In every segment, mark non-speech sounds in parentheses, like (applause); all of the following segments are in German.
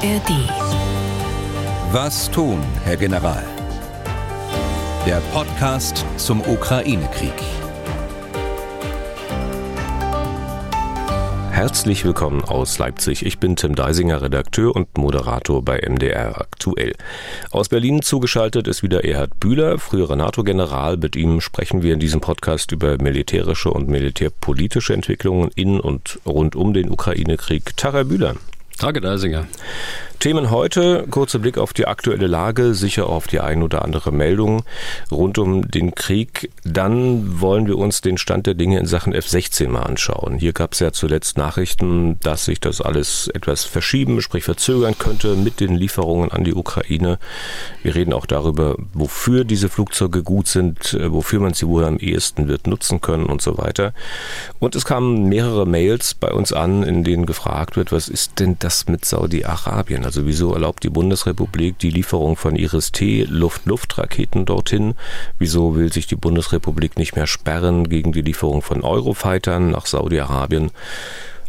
ARD. Was tun, Herr General? Der Podcast zum Ukraine-Krieg. Herzlich willkommen aus Leipzig. Ich bin Tim Deisinger, Redakteur und Moderator bei MDR aktuell. Aus Berlin zugeschaltet ist wieder Erhard Bühler, früherer NATO-General. Mit ihm sprechen wir in diesem Podcast über militärische und militärpolitische Entwicklungen in und rund um den Ukraine-Krieg. Herr Bühler. Tage Deisinger. Themen heute, kurzer Blick auf die aktuelle Lage, sicher auf die ein oder andere Meldung rund um den Krieg. Dann wollen wir uns den Stand der Dinge in Sachen F-16 mal anschauen. Hier gab es ja zuletzt Nachrichten, dass sich das alles etwas verschieben, sprich verzögern könnte mit den Lieferungen an die Ukraine. Wir reden auch darüber, wofür diese Flugzeuge gut sind, wofür man sie wohl am ehesten wird nutzen können und so weiter. Und es kamen mehrere Mails bei uns an, in denen gefragt wird, was ist denn das mit Saudi-Arabien? Also wieso erlaubt die Bundesrepublik die Lieferung von Iris-T Luft-Luft-Raketen dorthin? Wieso will sich die Bundesrepublik nicht mehr sperren gegen die Lieferung von Eurofightern nach Saudi-Arabien?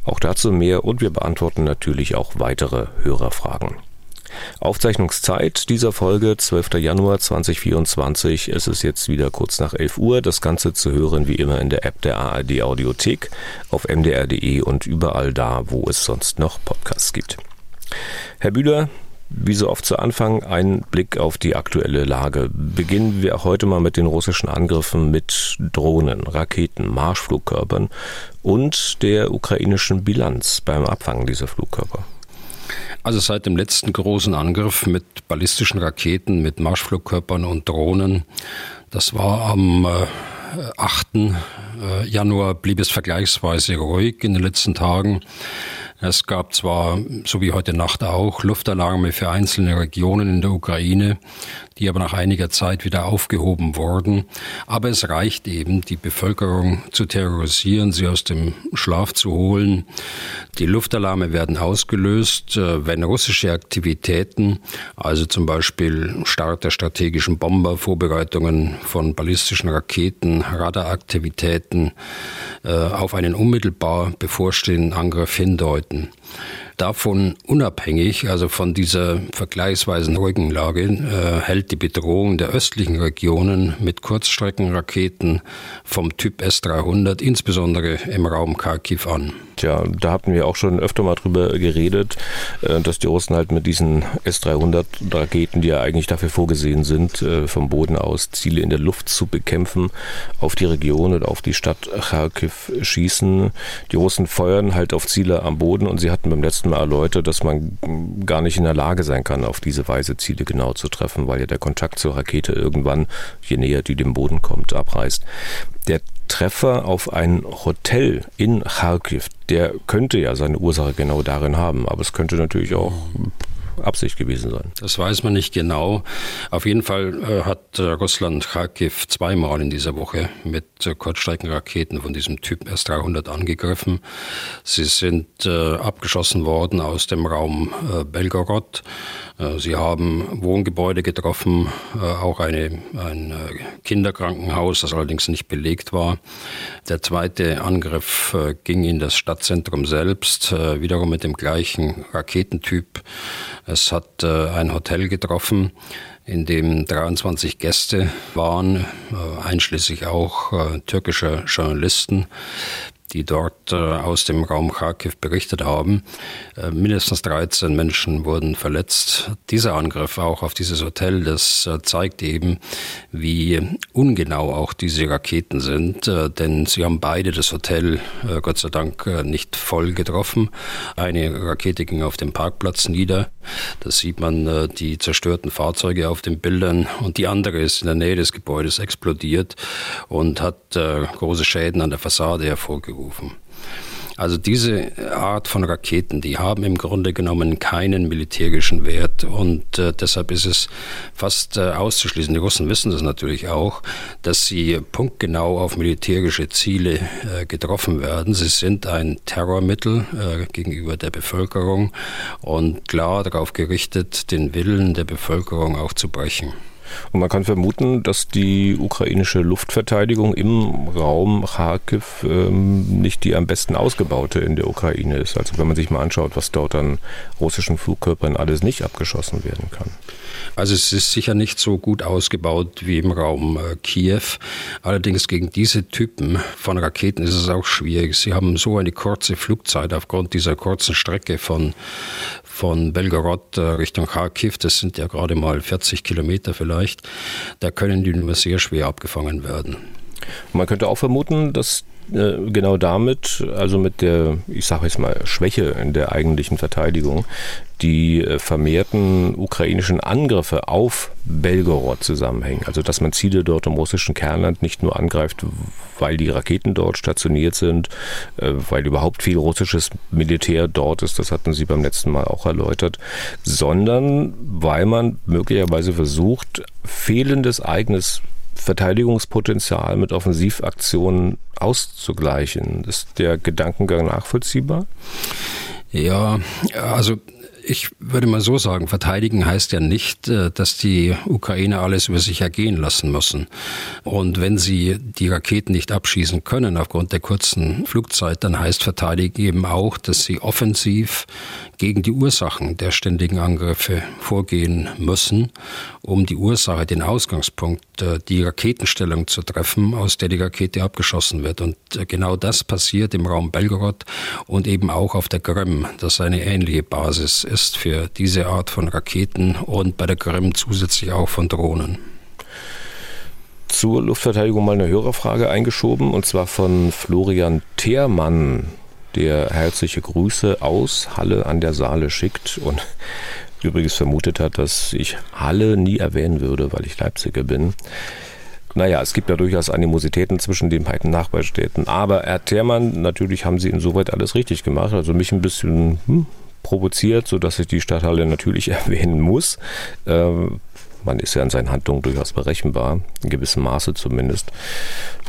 Auch dazu mehr und wir beantworten natürlich auch weitere Hörerfragen. Aufzeichnungszeit dieser Folge 12. Januar 2024. Es ist jetzt wieder kurz nach 11 Uhr. Das Ganze zu hören wie immer in der App der ARD Audiothek, auf mdr.de und überall da, wo es sonst noch Podcasts gibt. Herr Bühler, wie so oft zu Anfang ein Blick auf die aktuelle Lage. Beginnen wir heute mal mit den russischen Angriffen mit Drohnen, Raketen, Marschflugkörpern und der ukrainischen Bilanz beim Abfangen dieser Flugkörper. Also seit dem letzten großen Angriff mit ballistischen Raketen, mit Marschflugkörpern und Drohnen, das war am 8. Äh, Januar, blieb es vergleichsweise ruhig in den letzten Tagen. Es gab zwar, so wie heute Nacht auch, Luftalarme für einzelne Regionen in der Ukraine, die aber nach einiger Zeit wieder aufgehoben wurden. Aber es reicht eben, die Bevölkerung zu terrorisieren, sie aus dem Schlaf zu holen. Die Luftalarme werden ausgelöst, äh, wenn russische Aktivitäten, also zum Beispiel Start der strategischen Bomber, Vorbereitungen von ballistischen Raketen, Radaraktivitäten äh, auf einen unmittelbar bevorstehenden Angriff hindeuten sollten. Davon unabhängig, also von dieser vergleichsweise ruhigen Lage, äh, hält die Bedrohung der östlichen Regionen mit Kurzstreckenraketen vom Typ S-300, insbesondere im Raum Kharkiv, an. Tja, da hatten wir auch schon öfter mal drüber geredet, äh, dass die Russen halt mit diesen S-300-Raketen, die ja eigentlich dafür vorgesehen sind, äh, vom Boden aus Ziele in der Luft zu bekämpfen, auf die Region und auf die Stadt Kharkiv schießen. Die Russen feuern halt auf Ziele am Boden und sie hatten beim letzten Mal erläutert, dass man gar nicht in der Lage sein kann, auf diese Weise Ziele genau zu treffen, weil ja der Kontakt zur Rakete irgendwann, je näher die dem Boden kommt, abreißt. Der Treffer auf ein Hotel in Kharkiv, der könnte ja seine Ursache genau darin haben, aber es könnte natürlich auch Absicht gewesen sein. Das weiß man nicht genau. Auf jeden Fall äh, hat äh, Russland Kharkiv zweimal in dieser Woche mit äh, Kurzstreckenraketen von diesem Typ S-300 angegriffen. Sie sind äh, abgeschossen worden aus dem Raum äh, Belgorod. Äh, sie haben Wohngebäude getroffen, auch eine, ein Kinderkrankenhaus, das allerdings nicht belegt war. Der zweite Angriff ging in das Stadtzentrum selbst, wiederum mit dem gleichen Raketentyp. Es hat äh, ein Hotel getroffen, in dem 23 Gäste waren, äh, einschließlich auch äh, türkischer Journalisten die dort äh, aus dem Raum Kharkiv berichtet haben. Äh, mindestens 13 Menschen wurden verletzt. Dieser Angriff auch auf dieses Hotel, das äh, zeigt eben, wie ungenau auch diese Raketen sind, denn sie haben beide das Hotel Gott sei Dank nicht voll getroffen. Eine Rakete ging auf dem Parkplatz nieder. Da sieht man die zerstörten Fahrzeuge auf den Bildern und die andere ist in der Nähe des Gebäudes explodiert und hat große Schäden an der Fassade hervorgerufen abgerufen. Also diese Art von Raketen, die haben im Grunde genommen keinen militärischen Wert und äh, deshalb ist es fast äh, auszuschließen. Die Russen wissen das natürlich auch, dass sie punktgenau auf militärische Ziele äh, getroffen werden. Sie sind ein Terrormittel äh, gegenüber der Bevölkerung und klar darauf gerichtet, den Willen der Bevölkerung auch zu brechen. Und man kann vermuten, dass die ukrainische Luftverteidigung im Raum Kharkiv ähm, nicht die am besten ausgebaute in der Ukraine ist. Also wenn man sich mal anschaut, was dort an russischen Flugkörpern alles nicht abgeschossen werden kann. Also es ist sicher nicht so gut ausgebaut wie im Raum äh, Kiew. Allerdings gegen diese Typen von Raketen ist es auch schwierig. Sie haben so eine kurze Flugzeit aufgrund dieser kurzen Strecke von, von Belgorod äh, Richtung Kharkiv. Das sind ja gerade mal 40 Kilometer vielleicht. Da können die nur sehr schwer abgefangen werden. Man könnte auch vermuten, dass äh, genau damit, also mit der, ich sage jetzt mal, Schwäche in der eigentlichen Verteidigung, die äh, vermehrten ukrainischen Angriffe auf Belgorod zusammenhängen. Also dass man Ziele dort im russischen Kernland nicht nur angreift, weil die Raketen dort stationiert sind, äh, weil überhaupt viel russisches Militär dort ist, das hatten Sie beim letzten Mal auch erläutert, sondern weil man möglicherweise versucht, fehlendes eigenes Verteidigungspotenzial mit Offensivaktionen auszugleichen. Ist der Gedankengang nachvollziehbar? Ja, also ich würde mal so sagen, verteidigen heißt ja nicht, äh, dass die Ukrainer alles über sich ergehen lassen müssen. Und wenn sie die Raketen nicht abschießen können aufgrund der kurzen Flugzeit, dann heißt verteidigen eben auch, dass sie offensiv gegen die Ursachen der ständigen Angriffe vorgehen müssen, um die Ursache, den Ausgangspunkt, äh, die Raketenstellung zu treffen, aus der die Rakete abgeschossen wird. Und äh, genau das passiert im Raum Belgorod und eben auch auf der Krim, das eine ähnliche Basis ist für diese Art von Raketen und bei der Krim zusätzlich auch von Drohnen zur Luftverteidigung mal eine Hörerfrage eingeschoben und zwar von Florian Theermann der herzliche Grüße aus Halle an der Saale schickt und (laughs) übrigens vermutet hat, dass ich Halle nie erwähnen würde, weil ich Leipziger bin. Naja, es gibt ja durchaus Animositäten zwischen den beiden Nachbarstädten. Aber Herr Thermann, natürlich haben Sie insoweit alles richtig gemacht. Also mich ein bisschen hm, provoziert, sodass ich die Stadthalle natürlich (laughs) erwähnen muss. Äh, man ist ja in seinen Handlungen durchaus berechenbar, in gewissem Maße zumindest.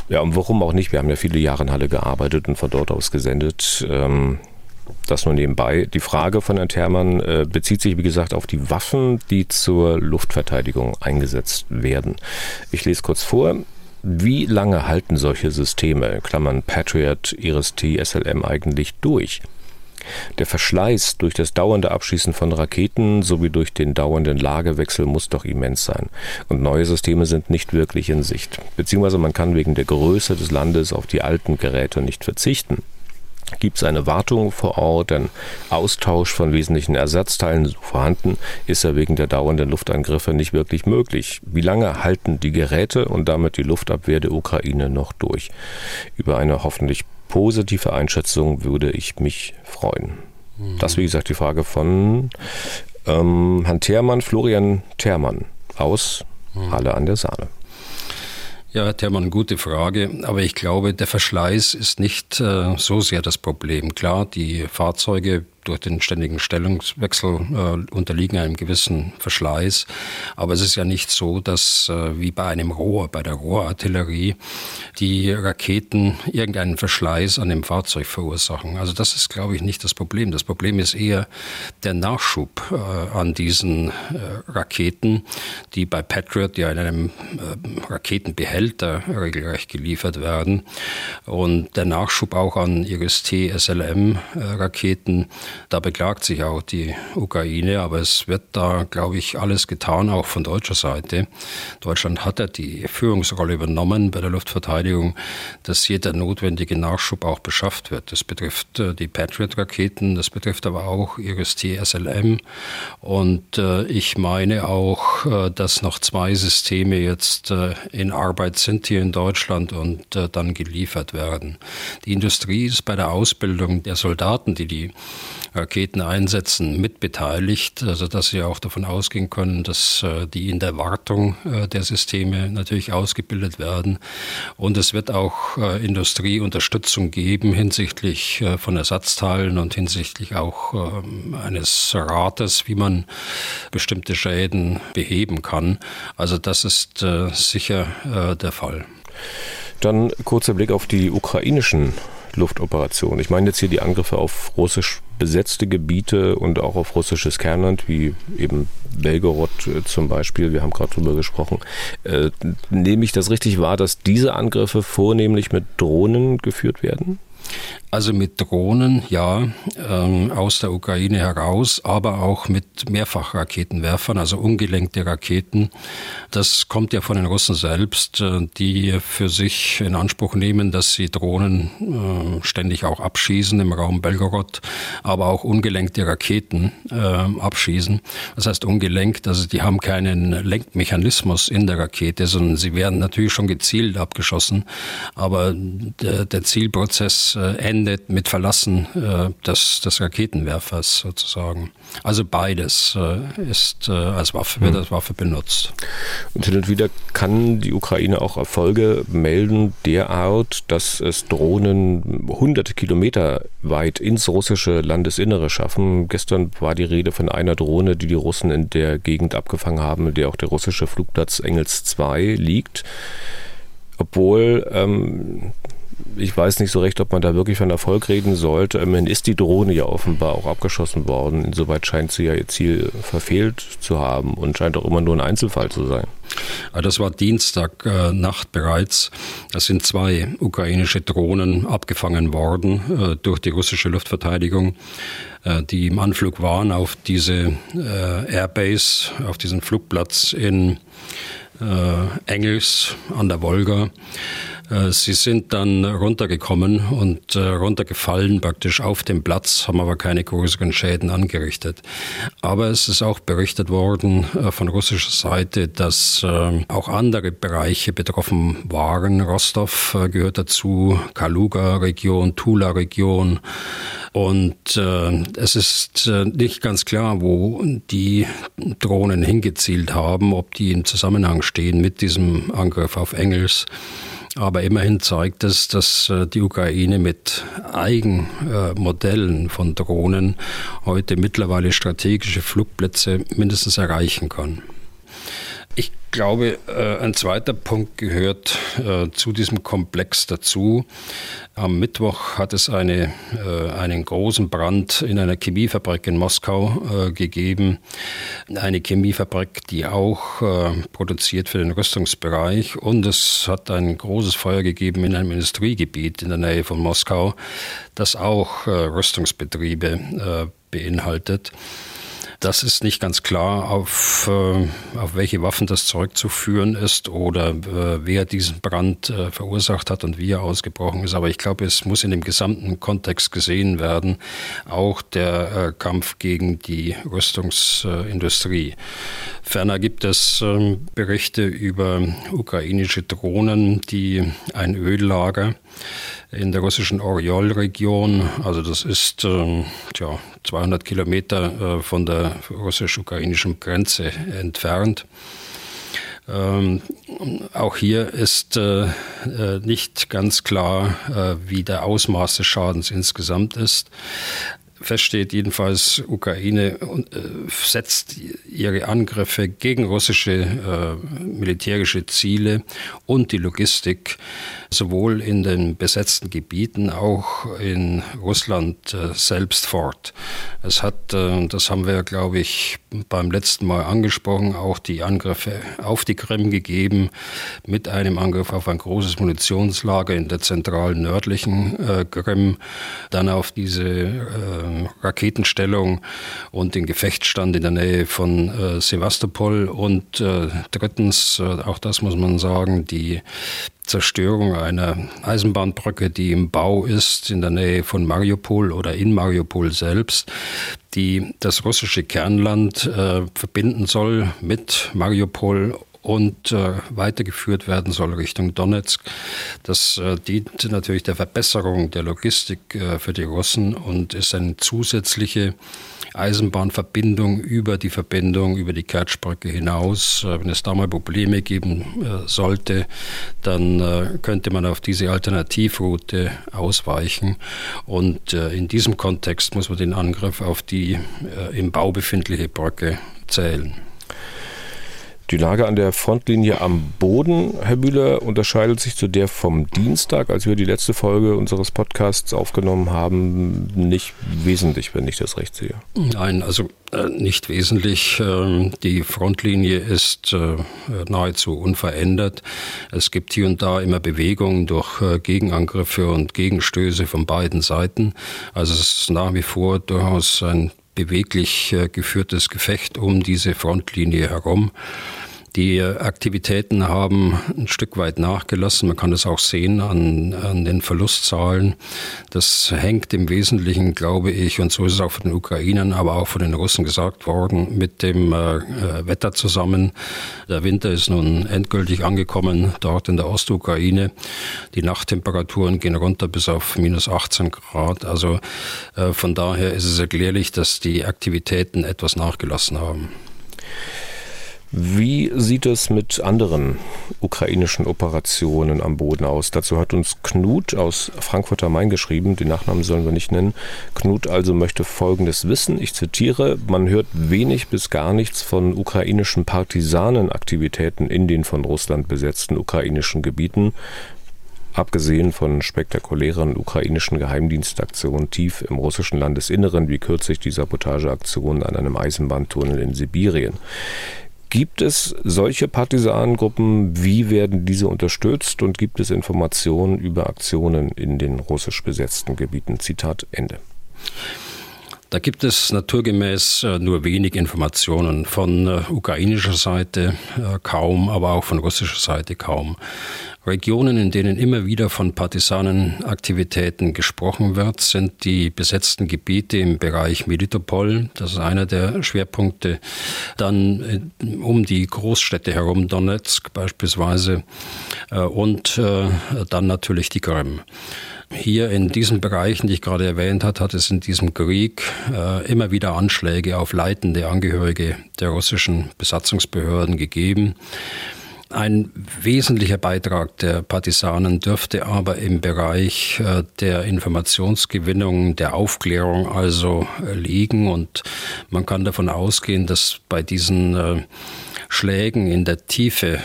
Ja, und warum auch nicht? Wir haben ja viele Jahre in Halle gearbeitet und von dort aus gesendet. Ähm, das nur nebenbei. Die Frage von Herrn Thermann äh, bezieht sich, wie gesagt, auf die Waffen, die zur Luftverteidigung eingesetzt werden. Ich lese kurz vor. Wie lange halten solche Systeme, Klammern Patriot, IRIS-T, SLM eigentlich durch? Der Verschleiß durch das dauernde Abschießen von Raketen sowie durch den dauernden Lagewechsel muss doch immens sein. Und neue Systeme sind nicht wirklich in Sicht. Beziehungsweise man kann wegen der Größe des Landes auf die alten Geräte nicht verzichten. Gibt es eine Wartung vor Ort, ein Austausch von wesentlichen Ersatzteilen vorhanden, ist er wegen der dauernden Luftangriffe nicht wirklich möglich. Wie lange halten die Geräte und damit die Luftabwehr der Ukraine noch durch? Über eine hoffentlich positive Einschätzung würde ich mich freuen. Mhm. Das, wie gesagt, die Frage von ähm, Herrn Thermann, Florian Thermann aus mhm. Halle an der Saale. Ja, Herr Thermann, gute Frage. Aber ich glaube, der Verschleiß ist nicht äh, so sehr das Problem. Klar, die Fahrzeuge durch den ständigen Stellungswechsel äh, unterliegen einem gewissen Verschleiß. Aber es ist ja nicht so, dass äh, wie bei einem Rohr, bei der Rohrartillerie, die Raketen irgendeinen Verschleiß an dem Fahrzeug verursachen. Also das ist, glaube ich, nicht das Problem. Das Problem ist eher der Nachschub äh, an diesen äh, Raketen, die bei Patriot ja in einem äh, Raketenbehälter regelrecht geliefert werden. Und der Nachschub auch an IRIS-T, SLM-Raketen, da beklagt sich auch die Ukraine, aber es wird da, glaube ich, alles getan, auch von deutscher Seite. Deutschland hat ja die Führungsrolle übernommen bei der Luftverteidigung, dass jeder notwendige Nachschub auch beschafft wird. Das betrifft äh, die Patriot-Raketen, das betrifft aber auch IRIS-T SLM. Und äh, ich meine auch, äh, dass noch zwei Systeme jetzt in Arbeit sind hier in Deutschland und dann geliefert werden. Die Industrie ist bei der Ausbildung der Soldaten, die die Raketen einsetzen, mitbeteiligt, also dass sie auch davon ausgehen können, dass äh, die in der Wartung äh, der Systeme natürlich ausgebildet werden. Und es wird auch äh, Industrieunterstützung geben hinsichtlich von Ersatzteilen und hinsichtlich auch ähm, eines Rates, wie man bestimmte Schäden beheben kann. Also das ist sicher der Fall. Dann kurzer Blick auf die ukrainischen Luftoperationen. Ich meine jetzt hier die Angriffe auf russisch besetzte Gebiete und auch auf russisches Kernland, wie eben Belgorod äh, zum Beispiel. Wir haben gerade drüber gesprochen. Äh, nehme ich das richtig wahr, dass diese Angriffe vornehmlich mit Drohnen geführt werden? Also mit Drohnen, ja, ähm, aus der Ukraine heraus, aber auch mit Mehrfachraketenwerfern, also ungelenkte Raketen. Das kommt ja von den Russen selbst, äh, die für sich in Anspruch nehmen, dass sie Drohnen äh, ständig auch abschießen im Raum Belgorod, aber auch ungelenkte Raketen äh, abschießen. Das heißt ungelenkt, also die haben keinen Lenkmechanismus in der Rakete, sondern sie werden natürlich schon gezielt abgeschossen, aber der, der Zielprozess äh, endet mit Verlassen äh, des, des Raketenwerfers sozusagen. Also beides äh, ist äh, als Waffe, wird hm. als Waffe benutzt. Und hin und wieder kann die Ukraine auch Erfolge melden, derart, dass es Drohnen hunderte Kilometer weit ins russische Landesinnere schaffen. Gestern war die Rede von einer Drohne, die die Russen in der Gegend abgefangen haben, in der auch der russische Flugplatz Engels 2 liegt obwohl ähm, ich weiß nicht so recht, ob man da wirklich von Erfolg reden sollte. Immerhin ist die Drohne ja offenbar auch abgeschossen worden. Insoweit scheint sie ja ihr Ziel verfehlt zu haben und scheint auch immer nur ein Einzelfall zu sein. Das war Dienstagnacht äh, bereits. Es sind zwei ukrainische Drohnen abgefangen worden äh, durch die russische Luftverteidigung, äh, die im Anflug waren auf diese Airbase, auf diesen Flugplatz in Engels an der Wolga. Äh, sie sind dann runtergekommen und äh, runtergefallen praktisch auf dem Platz, haben aber keine größeren Schäden angerichtet. Aber es ist auch berichtet worden äh, von russischer Seite, dass auch andere Bereiche betroffen waren. Rostov gehört dazu, Kaluga-Region, Tula-Region. Und es ist nicht ganz klar, wo die Drohnen hingezielt haben, ob die im Zusammenhang stehen mit diesem Angriff auf Engels. Aber immerhin zeigt es, dass äh, die Ukraine mit Eigenmodellen von Drohnen heute mittlerweile strategische Flugplätze mindestens erreichen kann. Ich glaube, äh, ein zweiter Punkt gehört äh, zu diesem Komplex dazu. Am Mittwoch hat es eine, äh, einen großen Brand in einer Chemiefabrik in Moskau gegeben. Eine Chemiefabrik, die auch produziert für den Rüstungsbereich. Und es hat ein großes Feuer gegeben in einem Industriegebiet in der Nähe von Moskau, das auch Rüstungsbetriebe beinhaltet. Das ist nicht ganz klar, auf, äh, auf welche Waffen das zurückzuführen ist oder äh, wer diesen Brand äh, verursacht hat und wie er ausgebrochen ist. Aber ich glaube, es muss in dem gesamten Kontext gesehen werden, auch der Kampf gegen die Rüstungsindustrie. Ferner gibt es ähm, Berichte über ukrainische Drohnen, die ein Öllager in der russischen Oriol-Region. Also das ist äh, tja, 200 Kilometer äh, von der russisch-ukrainischen Grenze entfernt. Ähm, auch hier ist äh, äh nicht ganz klar, äh, wie der Ausmaß des Schadens insgesamt ist. Fest steht jedenfalls, Ukraine äh, setzt ihre Angriffe gegen russische äh, militärische Ziele und die Logistik sowohl in den besetzten Gebieten, auch in Russland äh, selbst fort. Es hat, äh, das haben wir, glaube ich, beim letzten Mal angesprochen, auch die Angriffe auf die Krim gegeben, mit einem Angriff auf ein großes Munitionslager in der zentralen nördlichen äh, Krim, dann auf diese äh, Raketenstellung und den Gefechtsstand in der Nähe von äh, Sevastopol und äh, drittens, auch das muss man sagen, die Zerstörung einer Eisenbahnbrücke, die im Bau ist in der Nähe von Mariupol oder in Mariupol selbst, die das russische Kernland äh, verbinden soll mit Mariupol und äh, weitergeführt werden soll Richtung Donetsk. Das äh, dient natürlich der Verbesserung der Logistik äh, für die Russen und ist eine zusätzliche Eisenbahnverbindung über die Verbindung über die Kertschbrücke hinaus. Äh, wenn es da mal Probleme geben äh, sollte, dann äh, könnte man auf diese Alternativroute ausweichen. Und in diesem Kontext muss man den Angriff auf die im Bau befindliche Brücke zählen. Die Lage an der Frontlinie am Boden, Herr Bühler, unterscheidet sich zu der vom Dienstag, als wir die letzte Folge unseres Podcasts aufgenommen haben, nicht wesentlich, wenn ich das recht sehe. Nein, also äh, nicht wesentlich. Ähm, die Frontlinie ist äh, nahezu unverändert. Es gibt hier und da immer Bewegungen durch äh, Gegenangriffe und Gegenstöße von beiden Seiten. Also es ist nach wie vor durchaus ein beweglich geführtes Gefecht um diese Frontlinie herum. Die Aktivitäten haben ein Stück weit nachgelassen. Man kann das auch sehen an, an den Verlustzahlen. Das hängt im Wesentlichen, glaube ich, und so ist es auch von den Ukrainern, aber auch von den Russen gesagt worden, mit dem äh, äh Wetter zusammen. Der Winter ist nun endgültig angekommen dort in der Ostukraine. Die Nachttemperaturen gehen runter bis auf minus 18 Grad. Also äh, von daher ist es erklärlich, dass die Aktivitäten etwas nachgelassen haben. Wie sieht es mit anderen ukrainischen Operationen am Boden aus? Dazu hat uns Knut aus Frankfurt am Main geschrieben, den Nachnamen sollen wir nicht nennen. Knut also möchte Folgendes wissen, ich zitiere, man hört wenig bis gar nichts von ukrainischen Partisanenaktivitäten in den von Russland besetzten ukrainischen Gebieten abgesehen von spektakulären ukrainischen Geheimdienstaktionen tief im russischen Landesinneren, wie kürzlich die Sabotageaktion an einem Eisenbahntunnel in Sibirien. Gibt es solche Partisanengruppen? Wie werden diese unterstützt? Und gibt es Informationen über Aktionen in den russisch besetzten Gebieten? Zitat Ende. Da gibt es naturgemäß äh, nur wenig Informationen von äh, ukrainischer Seite äh, kaum, aber auch von russischer Seite kaum. Regionen, in denen immer wieder von Partisanenaktivitäten gesprochen wird, sind die besetzten Gebiete im Bereich Melitopol. Das ist einer der Schwerpunkte. Dann um die Großstädte herum, Donetsk beispielsweise, und dann natürlich die Krim. Hier in diesen Bereichen, die ich gerade erwähnt habe, hat es in diesem Krieg äh, immer wieder Anschläge auf leitende Angehörige der russischen Besatzungsbehörden gegeben. Ein wesentlicher Beitrag der Partisanen dürfte aber im Bereich äh, der Informationsgewinnung, der Aufklärung also liegen. Und man kann davon ausgehen, dass bei diesen äh, Schlägen in der Tiefe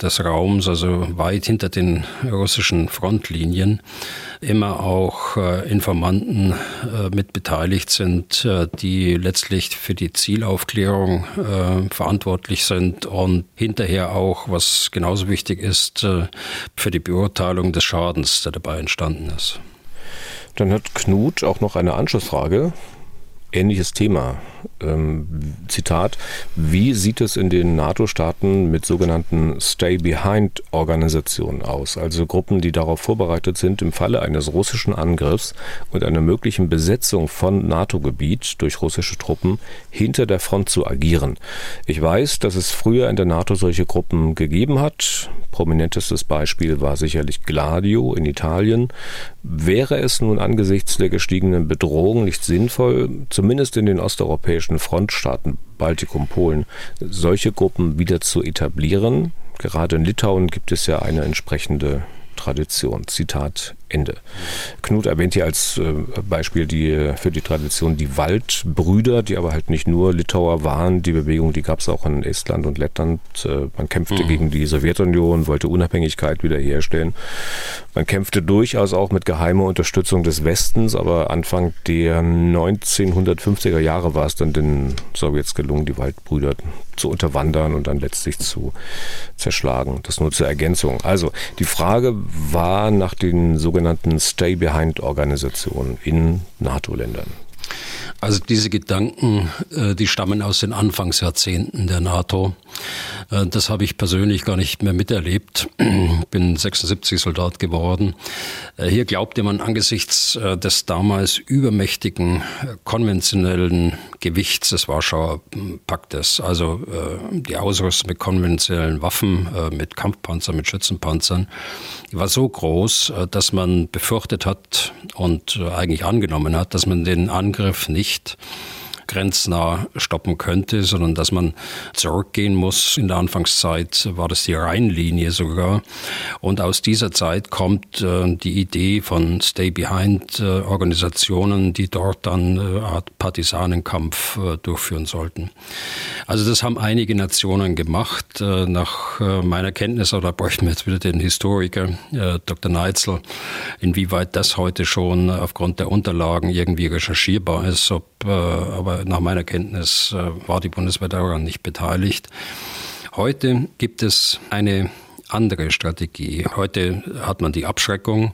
des Raums, also weit hinter den russischen Frontlinien, immer auch äh, Informanten äh, mit beteiligt sind, äh, die letztlich für die Zielaufklärung äh, verantwortlich sind und hinterher auch, was genauso wichtig ist, äh, für die Beurteilung des Schadens, der dabei entstanden ist. Dann hat Knut auch noch eine Anschlussfrage ähnliches Thema. Ähm, Zitat, wie sieht es in den NATO-Staaten mit sogenannten Stay-Behind-Organisationen aus, also Gruppen, die darauf vorbereitet sind, im Falle eines russischen Angriffs und einer möglichen Besetzung von NATO-Gebiet durch russische Truppen hinter der Front zu agieren? Ich weiß, dass es früher in der NATO solche Gruppen gegeben hat. Prominentestes Beispiel war sicherlich Gladio in Italien. Wäre es nun angesichts der gestiegenen Bedrohung nicht sinnvoll, zumindest in den osteuropäischen Frontstaaten Baltikum, Polen, solche Gruppen wieder zu etablieren? Gerade in Litauen gibt es ja eine entsprechende Tradition. Zitat Ende. Knut erwähnt hier als äh, Beispiel die, für die Tradition die Waldbrüder, die aber halt nicht nur Litauer waren. Die Bewegung, die gab es auch in Estland und Lettland. Äh, man kämpfte mhm. gegen die Sowjetunion, wollte Unabhängigkeit wiederherstellen. Man kämpfte durchaus auch mit geheimer Unterstützung des Westens, aber Anfang der 1950er Jahre war es dann den Sowjets gelungen, die Waldbrüder zu unterwandern und dann letztlich zu zerschlagen. Das nur zur Ergänzung. Also die Frage war nach den sogenannten sogenannten Stay-Behind-Organisationen in NATO-Ländern. Also diese Gedanken, äh, die stammen aus den Anfangsjahrzehnten der NATO. Äh, das habe ich persönlich gar nicht mehr miterlebt. Bin 76 Soldat geworden. Äh, hier glaubte man angesichts des damals übermächtigen konventionellen Gewichts des Warschauer Paktes, also die Ausrüstung mit konventionellen Waffen, mit Kampfpanzern, mit Schützenpanzern, war so groß, dass man befürchtet hat und eigentlich angenommen hat, dass man den Angriff nicht grenznah stoppen könnte, sondern dass man zurückgehen muss. In der Anfangszeit war das die Rheinlinie sogar. Und aus dieser Zeit kommt äh, die Idee von Stay-Behind-Organisationen, äh, die dort dann äh, Art Partisanenkampf äh, durchführen sollten. Also das haben einige Nationen gemacht. Äh, nach äh, meiner Kenntnis, oder bräuchten wir jetzt wieder den Historiker Dr. Neitzel, inwieweit das heute schon aufgrund der Unterlagen irgendwie recherchierbar ist, ob, aber nach meiner Kenntnis war die Bundeswehr daran nicht beteiligt. Heute gibt es eine andere Strategie. Heute hat man die Abschreckung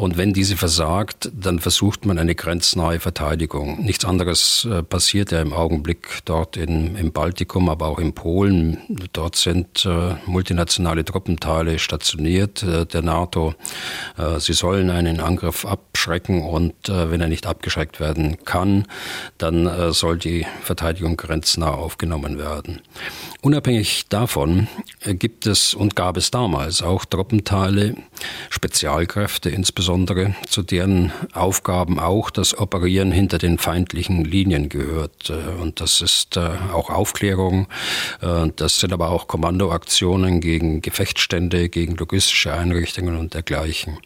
und wenn diese versagt, dann versucht man eine grenznahe Verteidigung. Nichts anderes äh, passiert ja im Augenblick dort in, im Baltikum, aber auch in Polen. Dort sind äh, multinationale Truppenteile stationiert äh, der NATO. Äh, sie sollen einen Angriff abschrecken und äh, wenn er nicht abgeschreckt werden kann, dann äh, soll die Verteidigung grenznah aufgenommen werden. Unabhängig davon gibt es und gab es damals auch Truppenteile, Spezialkräfte, insbesondere zu deren Aufgaben auch das Operieren hinter den feindlichen Linien gehört. Und das ist äh, auch Aufklärung, äh, das sind aber auch Kommandoaktionen gegen Gefechtsstände, gegen logistische Einrichtungen und dergleichen.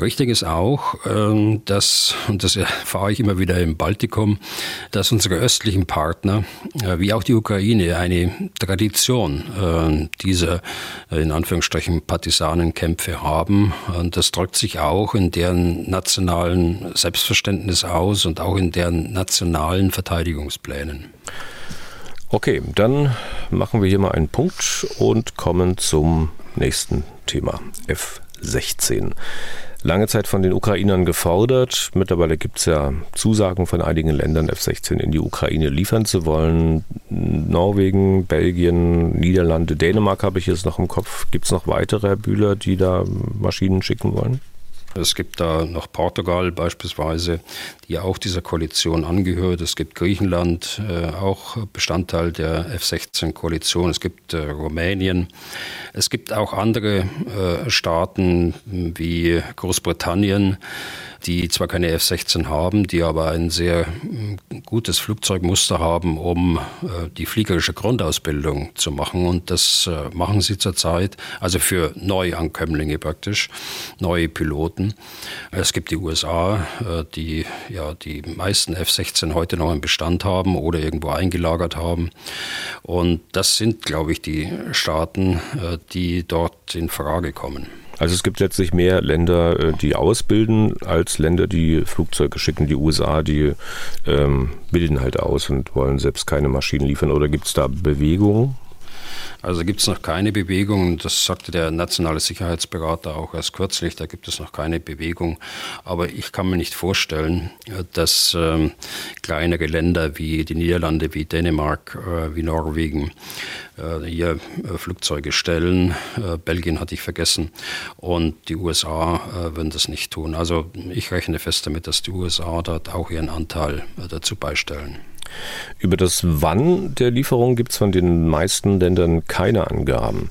Richtig ist auch, ähm, dass, und das erfahre ich immer wieder im Baltikum, dass unsere östlichen Partner, äh, wie auch die Ukraine, eine Tradition äh, dieser, äh, in Anführungsstrichen, Partisanenkämpfe haben. Und das drückt sich auch in deren nationalen Selbstverständnis aus und auch in deren nationalen Verteidigungsplänen. Okay, dann machen wir hier mal einen Punkt und kommen zum nächsten Thema. F16 lange Zeit von den Ukrainern gefordert. Mittlerweile gibt es ja Zusagen von einigen Ländern, F-16 in die Ukraine liefern zu wollen. Norwegen, Belgien, Niederlande, Dänemark habe ich jetzt noch im Kopf. Gibt es noch weitere Herr Bühler, die da Maschinen schicken wollen? Es gibt da noch Portugal beispielsweise, die auch dieser Koalition angehört. Es gibt Griechenland, äh, auch Bestandteil der F-16-Koalition. Es gibt äh, Rumänien. Es gibt auch andere äh, Staaten wie Großbritannien, die zwar keine F-16 haben, die aber ein sehr mm, gutes Flugzeugmuster haben, um äh, die fliegerische Grundausbildung zu machen. Und das äh, machen sie zurzeit, also für Neuankömmlinge praktisch, neue Piloten. Es gibt die USA, äh, die ja die meisten F-16 heute noch im Bestand haben oder irgendwo eingelagert haben. Und das sind, glaube ich, die Staaten, die dort in Frage kommen. Also es gibt letztlich mehr Länder, äh, die ausbilden, als Länder, die Flugzeuge schicken. Die USA, die ähm, bilden halt aus und wollen selbst keine Maschinen liefern. Oder gibt es da Bewegungen? Also gibt es noch keine Bewegung. Das sagte der nationale Sicherheitsberater auch erst kürzlich. Da gibt es noch keine Bewegung. Aber ich kann mir nicht vorstellen, dass ähm, kleinere Länder wie die Niederlande, wie Dänemark, äh, wie Norwegen äh, hier äh, Flugzeuge stellen. Äh, Belgien hatte ich vergessen. Und die USA äh, würden das nicht tun. Also ich rechne fest damit, dass die USA dort auch ihren Anteil äh, dazu beistellen. Über das Wann der Lieferung gibt es von den meisten Ländern keine Angaben.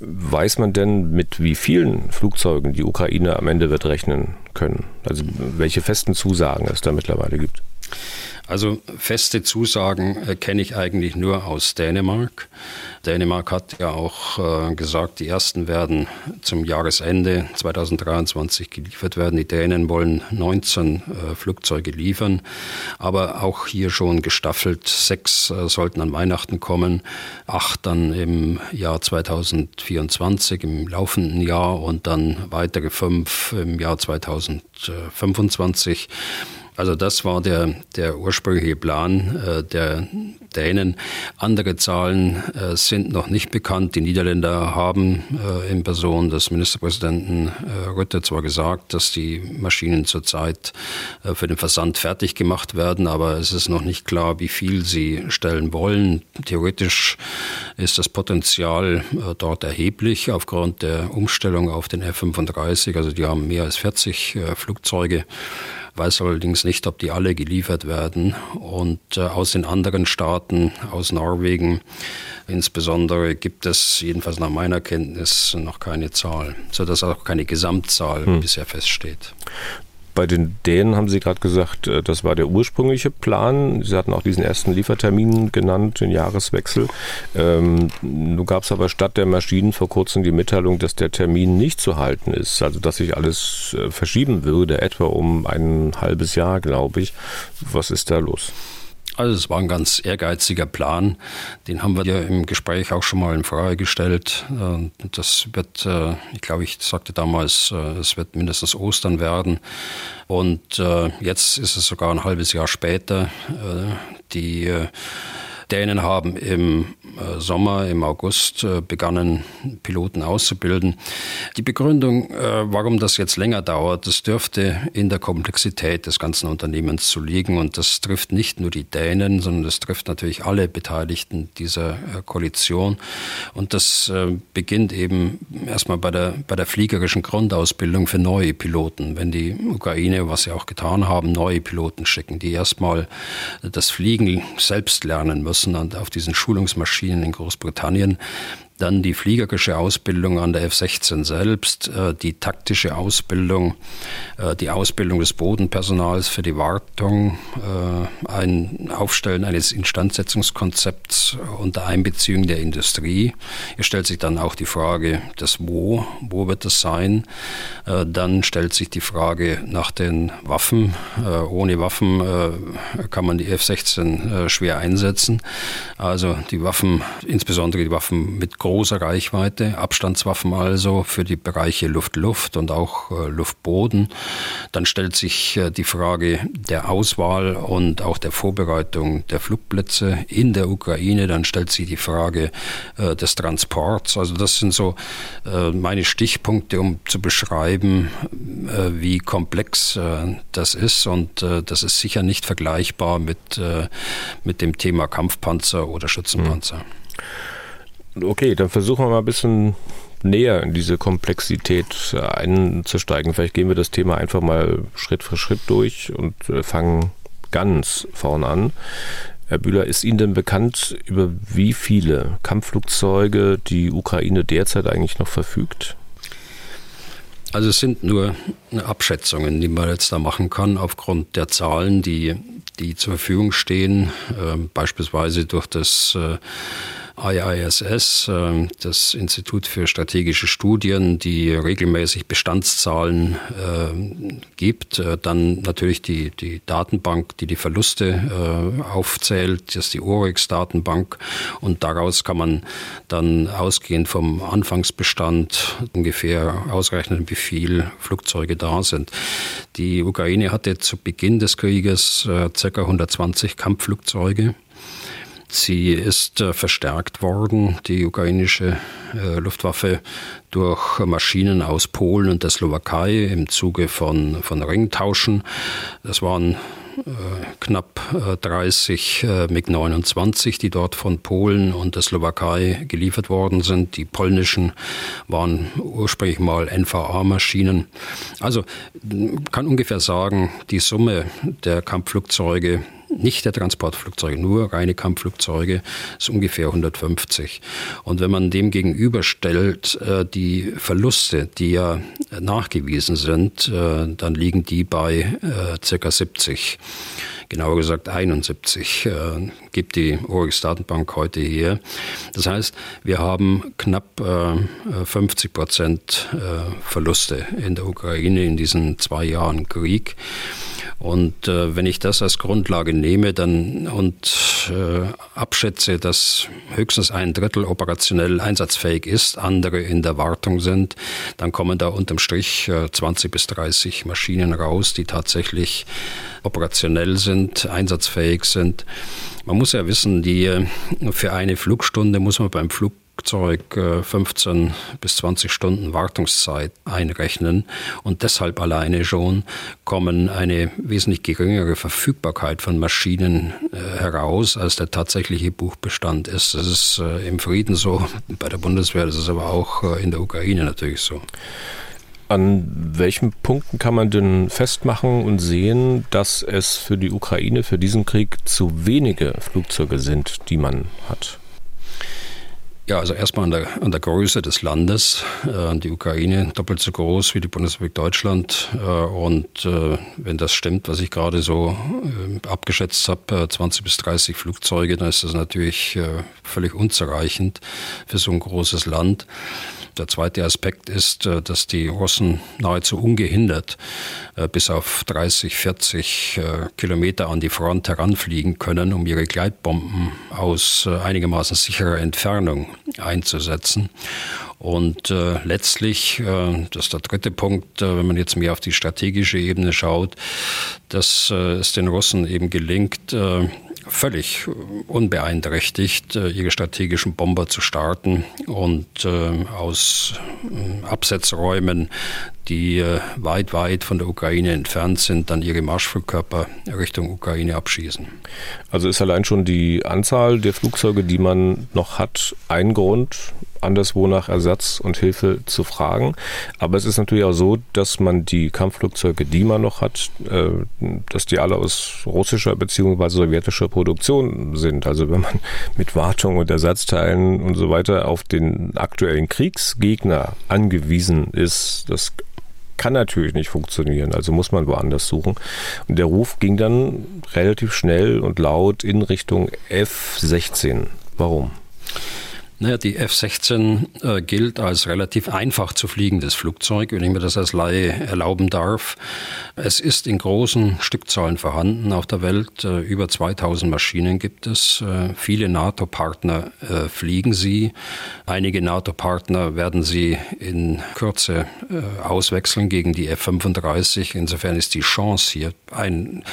Weiß man denn, mit wie vielen Flugzeugen die Ukraine am Ende wird rechnen können? Also welche festen Zusagen es da mittlerweile gibt? Also feste Zusagen äh, kenne ich eigentlich nur aus Dänemark. Dänemark hat ja auch äh, gesagt, die ersten werden zum Jahresende 2023 geliefert werden. Die Dänen wollen 19 äh, Flugzeuge liefern, aber auch hier schon gestaffelt. Sechs äh, sollten an Weihnachten kommen, acht dann im Jahr 2024, im laufenden Jahr und dann weitere fünf im Jahr 2025. Also das war der, der ursprüngliche Plan äh, der Dänen. Andere Zahlen äh, sind noch nicht bekannt. Die Niederländer haben äh, in Person des Ministerpräsidenten äh, Rütte zwar gesagt, dass die Maschinen zurzeit äh, für den Versand fertig gemacht werden, aber es ist noch nicht klar, wie viel sie stellen wollen. Theoretisch ist das Potenzial äh, dort erheblich aufgrund der Umstellung auf den F-35. Also die haben mehr als 40 Flugzeuge weiß allerdings nicht, ob die alle geliefert werden. Und äh, aus den anderen Staaten, aus Norwegen insbesondere, gibt es jedenfalls nach meiner Kenntnis noch keine Zahl, sodass auch keine Gesamtzahl hm. bisher feststeht. Bei den Dänen haben Sie gerade gesagt, äh, das war der ursprüngliche Plan. Sie hatten auch diesen ersten Liefertermin genannt, den Jahreswechsel. Ähm, nun gab es aber statt der Maschinen vor kurzem die Mitteilung, dass der Termin nicht zu halten ist, also dass sich alles äh, verschieben würde, etwa um ein halbes Jahr, glaube ich. Was ist da los? Also es war ein ganz ehrgeiziger Plan. Den haben wir ja im Gespräch auch schon mal in Frage gestellt. Äh, das wird, äh, ich glaube, ich sagte damals, äh, es wird mindestens Ostern werden. Und jetzt ist es sogar ein halbes Jahr später. Die Dänen haben im Sommer, im August äh, begannen, Piloten auszubilden. Die Begründung, äh, warum das jetzt länger dauert, das dürfte in der Komplexität des ganzen Unternehmens zu liegen. Und das trifft nicht nur die Dänen, sondern das trifft natürlich alle Beteiligten dieser Koalition. Und das beginnt eben erstmal bei der, bei der fliegerischen Grundausbildung für neue Piloten. Wenn die Ukraine, was sie auch getan haben, neue Piloten schicken, die erstmal das Fliegen selbst lernen müssen und auf diesen Schulungsmaschinen in Großbritannien dann die fliegerische Ausbildung an der F-16 selbst, äh, die taktische Ausbildung, äh, die Ausbildung des Bodenpersonals für die Wartung, äh, ein Aufstellen eines Instandsetzungskonzepts unter Einbeziehung der Industrie. Hier stellt sich dann auch die Frage des Wo, wo wird es sein? Dann stellt sich die Frage nach den Waffen. Ohne Waffen kann man die F-16 schwer einsetzen. Also die Waffen, insbesondere die Waffen mit großer Reichweite, Abstandswaffen also für die Bereiche Luft-Luft und auch äh, Luft-Boden. Dann stellt sich äh, die Frage der Auswahl und auch der Vorbereitung der Flugplätze in der Ukraine. Dann stellt sich die Frage äh, des Transports. Also das sind so meine Stichpunkte, um zu beschreiben, wie komplex das ist. Und das ist sicher nicht vergleichbar mit, mit dem Thema Kampfpanzer oder Schützenpanzer. Mhm. Okay, dann versuchen wir mal ein bisschen näher in diese Komplexität einzusteigen. Vielleicht gehen wir das Thema einfach mal Schritt für Schritt durch und äh, fangen ganz vorn an. Herr Bühler, ist Ihnen denn bekannt, über wie viele Kampfflugzeuge die Ukraine derzeit eigentlich noch verfügt? Also es sind nur Abschätzungen, die man jetzt da machen kann aufgrund der Zahlen, die, die zur Verfügung stehen, äh, beispielsweise durch das äh, IISS, ähm, das Institut für strategische Studien, die regelmäßig Bestandszahlen ähm, gibt. Äh, dann natürlich die, die Datenbank, die die Verluste äh, aufzählt, das ist die OREX-Datenbank. Und daraus kann man dann ausgehend vom Anfangsbestand ungefähr ausrechnen, wie viele Flugzeuge da sind. Die Ukraine hatte zu Beginn des Krieges äh, ca. 120 Kampfflugzeuge. Sie ist äh, verstärkt worden, die ukrainische äh, Luftwaffe, durch Maschinen aus Polen und der Slowakei im Zuge von, von Ringtauschen. Das waren knapp 30 äh, MiG-29, die dort von Polen und der Slowakei geliefert worden sind. Die polnischen waren ursprünglich mal NVA-Maschinen. Also kann ungefähr sagen, die Summe der Kampfflugzeuge nicht der Transportflugzeuge, nur reine Kampfflugzeuge, ist ungefähr 150. Und wenn man dem gegenüberstellt äh, die Verluste, die ja nachgewiesen sind, äh, dann liegen die bei äh, circa 70 genauer gesagt 71, äh, gibt die Oryx Datenbank heute her. Das heißt, wir haben knapp äh, 50 Prozent äh, Verluste in der Ukraine in diesen zwei Jahren Krieg. Und äh, wenn ich das als Grundlage nehme dann und äh, abschätze, dass höchstens ein Drittel operationell einsatzfähig ist, andere in der Wartung sind, dann kommen da unterm Strich äh, 20 bis 30 Maschinen raus, die tatsächlich operationell sind, einsatzfähig sind. Man muss ja wissen, die äh, für eine Flugstunde muss man beim Flug Flugzeug 15 äh, bis 20 Stunden Wartungszeit einrechnen und deshalb alleine schon kommen eine wesentlich geringere Verfügbarkeit von Maschinen äh, heraus, als der tatsächliche Buchbestand ist. Das ist äh, im Frieden so, bei der Bundeswehr, das ist aber auch in der Ukraine natürlich so. An welchen Punkten kann man denn festmachen und sehen, dass es für die Ukraine, für diesen Krieg zu wenige Flugzeuge sind, die man hat? Ja, also erstmal an der, an der Größe des Landes. Äh, die Ukraine doppelt so groß wie die Bundesrepublik Deutschland. Äh, und äh, wenn das stimmt, was ich gerade so äh, abgeschätzt habe, 20 äh, bis 30 Flugzeuge, dann ist das natürlich völlig unzureichend für so ein großes Land. Der zweite Aspekt ist, äh, dass die Russen nahezu ungehindert äh, bis auf 30, 40 äh, Kilometer an die Front heranfliegen können, um ihre Gleitbomben aus einigermaßen sicherer Entfernung einzusetzen. Und äh, letztlich, äh, das ist der dritte Punkt, äh, wenn man jetzt mehr auf die strategische Ebene schaut, dass es den Russen eben gelingt, völlig unbeeinträchtigt äh, ihre strategischen Bomber zu starten und äh, aus äh, Absetzräumen die weit, weit von der Ukraine entfernt sind, dann ihre Marschflugkörper Richtung Ukraine abschießen. Also ist allein schon die Anzahl der Flugzeuge, die man noch hat, ein Grund, anderswo nach Ersatz und Hilfe zu fragen. Aber es ist natürlich auch so, dass man die Kampfflugzeuge, die man noch hat, äh, dass die alle aus russischer bzw. sowjetischer Produktion sind. Also wenn man mit Wartung und Ersatzteilen und so weiter auf den aktuellen Kriegsgegner angewiesen ist, das kann natürlich nicht funktionieren, also muss man woanders suchen. Und der Ruf ging dann relativ schnell und laut in Richtung F-16. Warum? Naja, die F-16 äh, gilt als relativ einfach zu fliegendes Flugzeug, wenn ich mir das als Laie erlauben darf. Es ist in großen Stückzahlen vorhanden auf der Welt. Äh, über 2000 Maschinen gibt es. Äh, viele NATO-Partner äh, fliegen sie. Einige NATO-Partner werden sie in Kürze äh, auswechseln gegen die F-35. Insofern ist die Chance hier, ein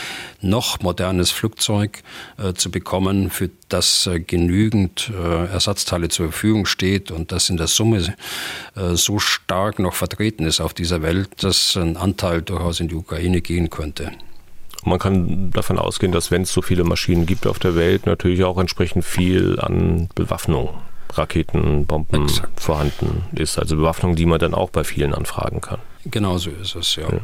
noch modernes Flugzeug äh, zu bekommen, für das genügend Ersatzteile zur Verfügung steht und das in der Summe äh, so stark noch vertreten ist auf dieser Welt, dass ein Anteil durchaus in die Ukraine gehen könnte. Man kann davon ausgehen, dass wenn es so viele Maschinen gibt auf der Welt, natürlich auch entsprechend viel an Bewaffnung, Raketen, Bomben Exakt. vorhanden ist. Also Bewaffnung, die man dann auch bei vielen anfragen kann. Genau so ist es, ja. ja.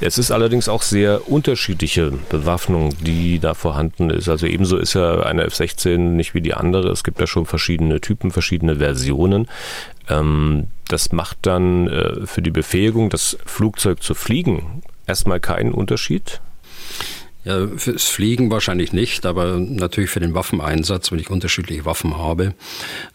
Es ist allerdings auch sehr unterschiedliche Bewaffnung, die da vorhanden ist. Also ebenso ist ja eine F-16 nicht wie die andere. Es gibt ja schon verschiedene Typen, verschiedene Versionen. Ähm, das macht dann äh, für die Befähigung, das Flugzeug zu fliegen, erstmal keinen Unterschied. Ja, fürs Fliegen wahrscheinlich nicht, aber natürlich für den Waffeneinsatz, wenn ich unterschiedliche Waffen habe.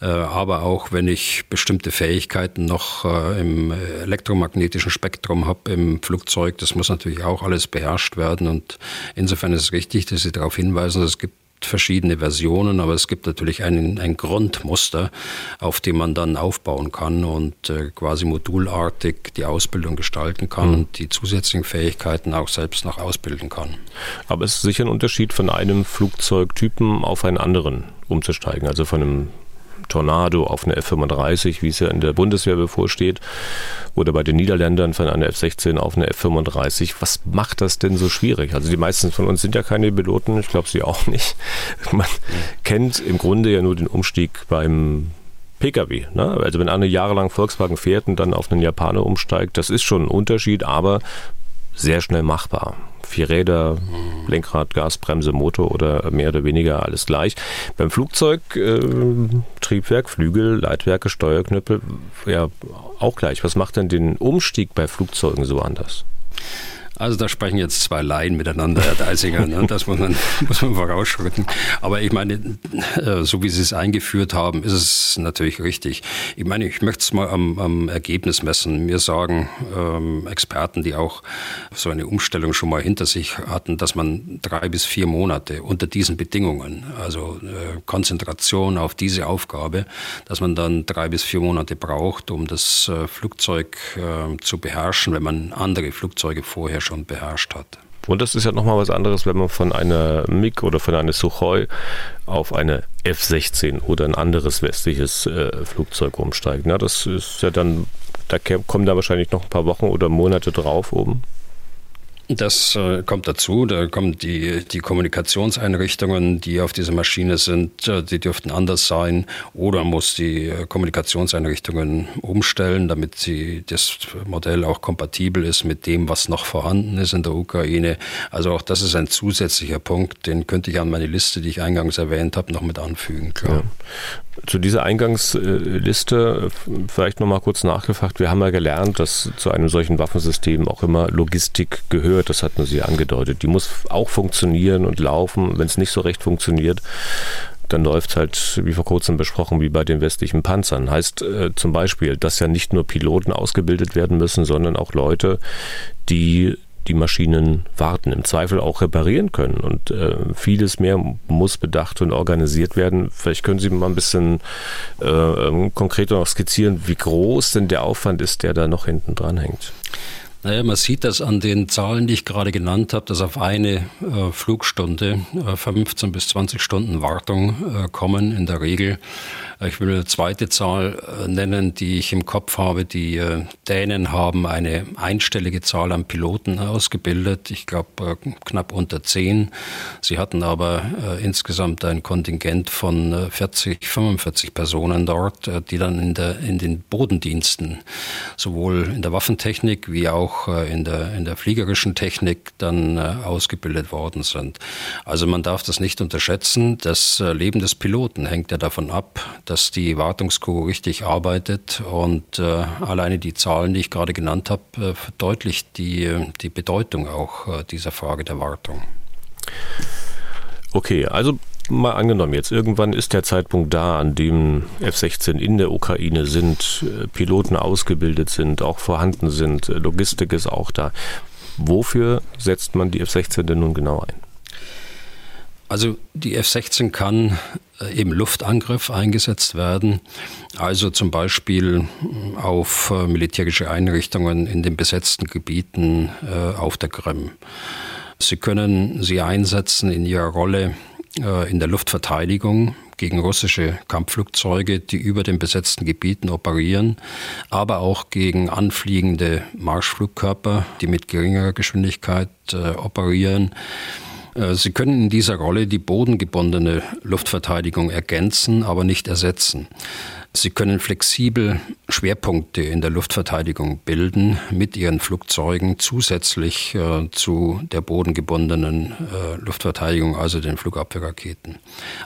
Äh, aber auch wenn ich bestimmte Fähigkeiten noch äh, im elektromagnetischen Spektrum habe im Flugzeug, das muss natürlich auch alles beherrscht werden. Und insofern ist es richtig, dass Sie darauf hinweisen, dass es gibt verschiedene Versionen, aber es gibt natürlich ein, ein Grundmuster, auf dem man dann aufbauen kann und äh, quasi modulartig die Ausbildung gestalten kann mhm. und die zusätzlichen Fähigkeiten auch selbst noch ausbilden kann. Aber es ist sicher ein Unterschied von einem Flugzeugtypen auf einen anderen umzusteigen, also von einem Tornado auf eine F-35, wie es ja in der Bundeswehr bevorsteht, oder bei den Niederländern von einer F-16 auf eine F-35. Was macht das denn so schwierig? Also die meisten von uns sind ja keine Piloten, ich glaube sie auch nicht. (laughs) Man kennt im Grunde ja nur den Umstieg beim Pkw. Ne? Also wenn einer jahrelang Volkswagen fährt und dann auf einen Japaner umsteigt, das ist schon ein Unterschied, aber sehr schnell machbar. Vier Räder, Lenkrad, Gasbremse, Motor oder mehr oder weniger alles gleich. Beim Flugzeug äh, Triebwerk, Flügel, Leitwerke, Steuerknüppel, ja auch gleich. Was macht denn den Umstieg bei Flugzeugen so anders? Also da sprechen jetzt zwei Laien miteinander, Herr Deisinger, ne? das muss man, (laughs) muss man vorausschritten. Aber ich meine, äh, so wie Sie es eingeführt haben, ist es natürlich richtig. Ich meine, ich möchte es mal am, am Ergebnis messen. Mir sagen ähm, Experten, die auch so eine Umstellung schon mal hinter sich hatten, dass man drei bis vier Monate unter diesen Bedingungen, also äh, Konzentration auf diese Aufgabe, dass man dann drei bis vier Monate braucht, um das äh, Flugzeug äh, zu beherrschen, wenn man andere Flugzeuge vorher schon beherrscht hat. Und das ist ja nochmal was anderes, wenn man von einer MiG oder von einer Sukhoi auf eine F-16 oder ein anderes westliches äh, Flugzeug umsteigt. Na, das ist ja dann, da kommen da wahrscheinlich noch ein paar Wochen oder Monate drauf oben. Das äh, kommt dazu. Da kommen die, die Kommunikationseinrichtungen, die auf dieser Maschine sind, äh, die dürften anders sein. Oder muss die äh, Kommunikationseinrichtungen umstellen, damit sie, das Modell auch kompatibel ist mit dem, was noch vorhanden ist in der Ukraine. Also auch das ist ein zusätzlicher Punkt, den könnte ich an meine Liste, die ich eingangs erwähnt habe, noch mit anfügen. Ja. Zu dieser Eingangsliste vielleicht nochmal kurz nachgefragt. Wir haben ja gelernt, dass zu einem solchen Waffensystem auch immer Logistik gehört. Das hatten Sie angedeutet. Die muss auch funktionieren und laufen. Wenn es nicht so recht funktioniert, dann läuft es halt, wie vor kurzem besprochen, wie bei den westlichen Panzern. Heißt äh, zum Beispiel, dass ja nicht nur Piloten ausgebildet werden müssen, sondern auch Leute, die die Maschinen warten, im Zweifel auch reparieren können. Und äh, vieles mehr muss bedacht und organisiert werden. Vielleicht können Sie mal ein bisschen äh, ähm, konkreter noch skizzieren, wie groß denn der Aufwand ist, der da noch hinten dran hängt. Naja, man sieht das an den Zahlen, die ich gerade genannt habe, dass auf eine äh, Flugstunde äh, 15 bis 20 Stunden Wartung äh, kommen in der Regel. Ich will eine zweite Zahl äh, nennen, die ich im Kopf habe. Die äh, Dänen haben eine einstellige Zahl an Piloten ausgebildet. Ich glaube äh, knapp unter zehn. Sie hatten aber insgesamt ein Kontingent von 40, 45 Personen dort, die dann in, der, in den Bodendiensten, sowohl in der Waffentechnik wie auch in der, in der fliegerischen Technik dann ausgebildet worden sind. Also man darf das nicht unterschätzen. Das Leben des Piloten hängt ja davon ab, dass die Wartungscrew richtig arbeitet und äh, alleine die Zahlen, die ich gerade genannt habe, äh, verdeutlicht die, die Bedeutung auch äh, dieser Frage der Wartung. Okay, also mal angenommen jetzt, irgendwann ist der Zeitpunkt da, an dem F-16 in der Ukraine sind, äh, Piloten ausgebildet sind, auch vorhanden sind, äh, Logistik ist auch da. Wofür setzt man die F-16 denn nun genau ein? Also die F-16 kann äh, im Luftangriff eingesetzt werden, also zum Beispiel auf militärische Einrichtungen in den besetzten Gebieten auf der Krim. Sie können sie einsetzen in ihrer Rolle in der Luftverteidigung gegen russische Kampfflugzeuge, die über den besetzten Gebieten operieren, aber auch gegen anfliegende Marschflugkörper, die mit geringerer Geschwindigkeit operieren. Äh, Sie können in dieser Rolle die bodengebundene Luftverteidigung ergänzen, aber nicht ersetzen. Sie können flexibel Schwerpunkte in der Luftverteidigung bilden mit ihren Flugzeugen zusätzlich äh, zu der bodengebundenen äh, Luftverteidigung, also den Flugabwehrraketen.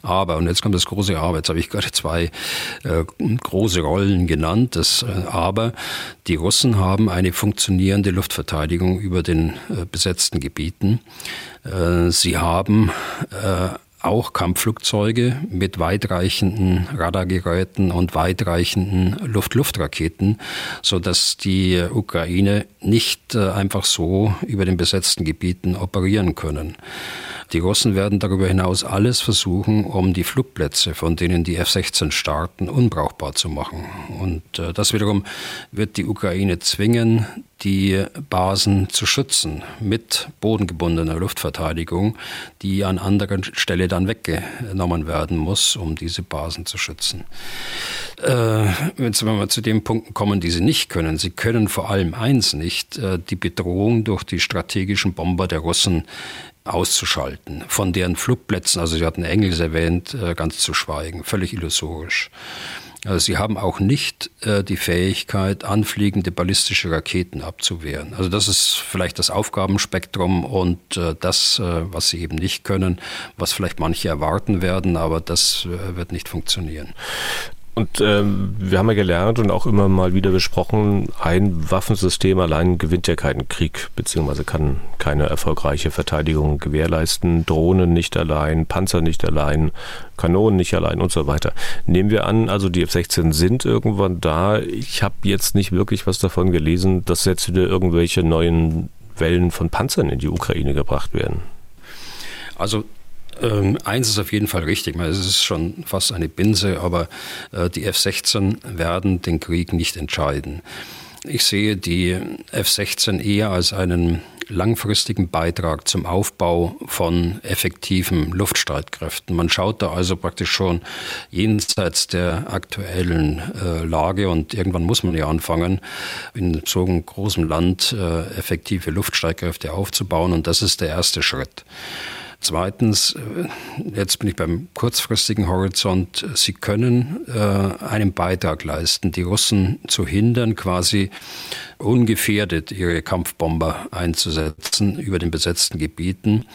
Aber, und jetzt kommt das große Aber, jetzt habe ich gerade zwei äh, große Rollen genannt, das äh, Aber, die Russen haben eine funktionierende Luftverteidigung über den äh, besetzten Gebieten. Äh, sie haben auch Kampfflugzeuge mit weitreichenden Radargeräten und weitreichenden Luft-Luft-Raketen, so dass die Ukraine nicht äh, einfach so über den besetzten Gebieten operieren können. Die Russen werden darüber hinaus alles versuchen, um die Flugplätze, von denen die F-16 starten, unbrauchbar zu machen. Und äh, das wiederum wird die Ukraine zwingen, die Basen zu schützen mit bodengebundener Luftverteidigung, die an anderer Stelle dann weggenommen werden muss, um diese Basen zu schützen. Äh, wenn wir mal zu den Punkten kommen, die sie nicht können. Sie können vor allem eins nicht, äh, die Bedrohung durch die strategischen Bomber der Russen auszuschalten. Von deren Flugplätzen, also Sie hatten Engels erwähnt, äh, ganz zu schweigen. Völlig illusorisch. Also sie haben auch nicht äh, die Fähigkeit, anfliegende ballistische Raketen abzuwehren. Also das ist vielleicht das Aufgabenspektrum und äh, das, äh, was sie eben nicht können, was vielleicht manche erwarten werden, aber das äh, wird nicht funktionieren. Und ähm, wir haben ja gelernt und auch immer mal wieder besprochen, ein Waffensystem allein gewinnt ja keinen Krieg, beziehungsweise kann keine erfolgreiche Verteidigung gewährleisten. Drohnen nicht allein, Panzer nicht allein, Kanonen nicht allein und so weiter. Nehmen wir an, also die F-16 sind irgendwann da. Ich habe jetzt nicht wirklich was davon gelesen, dass jetzt wieder irgendwelche neuen Wellen von Panzern in die Ukraine gebracht werden. Also ähm, eins ist auf jeden Fall richtig, es ist schon fast eine Binse, aber äh, die F-16 werden den Krieg nicht entscheiden. Ich sehe die F-16 eher als einen langfristigen Beitrag zum Aufbau von effektiven Luftstreitkräften. Man schaut da also praktisch schon jenseits der aktuellen äh, Lage und irgendwann muss man ja anfangen, in so einem großen Land äh, effektive Luftstreitkräfte aufzubauen und das ist der erste Schritt. Zweitens, äh, jetzt bin ich beim kurzfristigen Horizont, Sie können äh, einen Beitrag leisten, die Russen zu hindern, quasi ungefährdet ihre Kampfbomber einzusetzen über den besetzten Gebieten.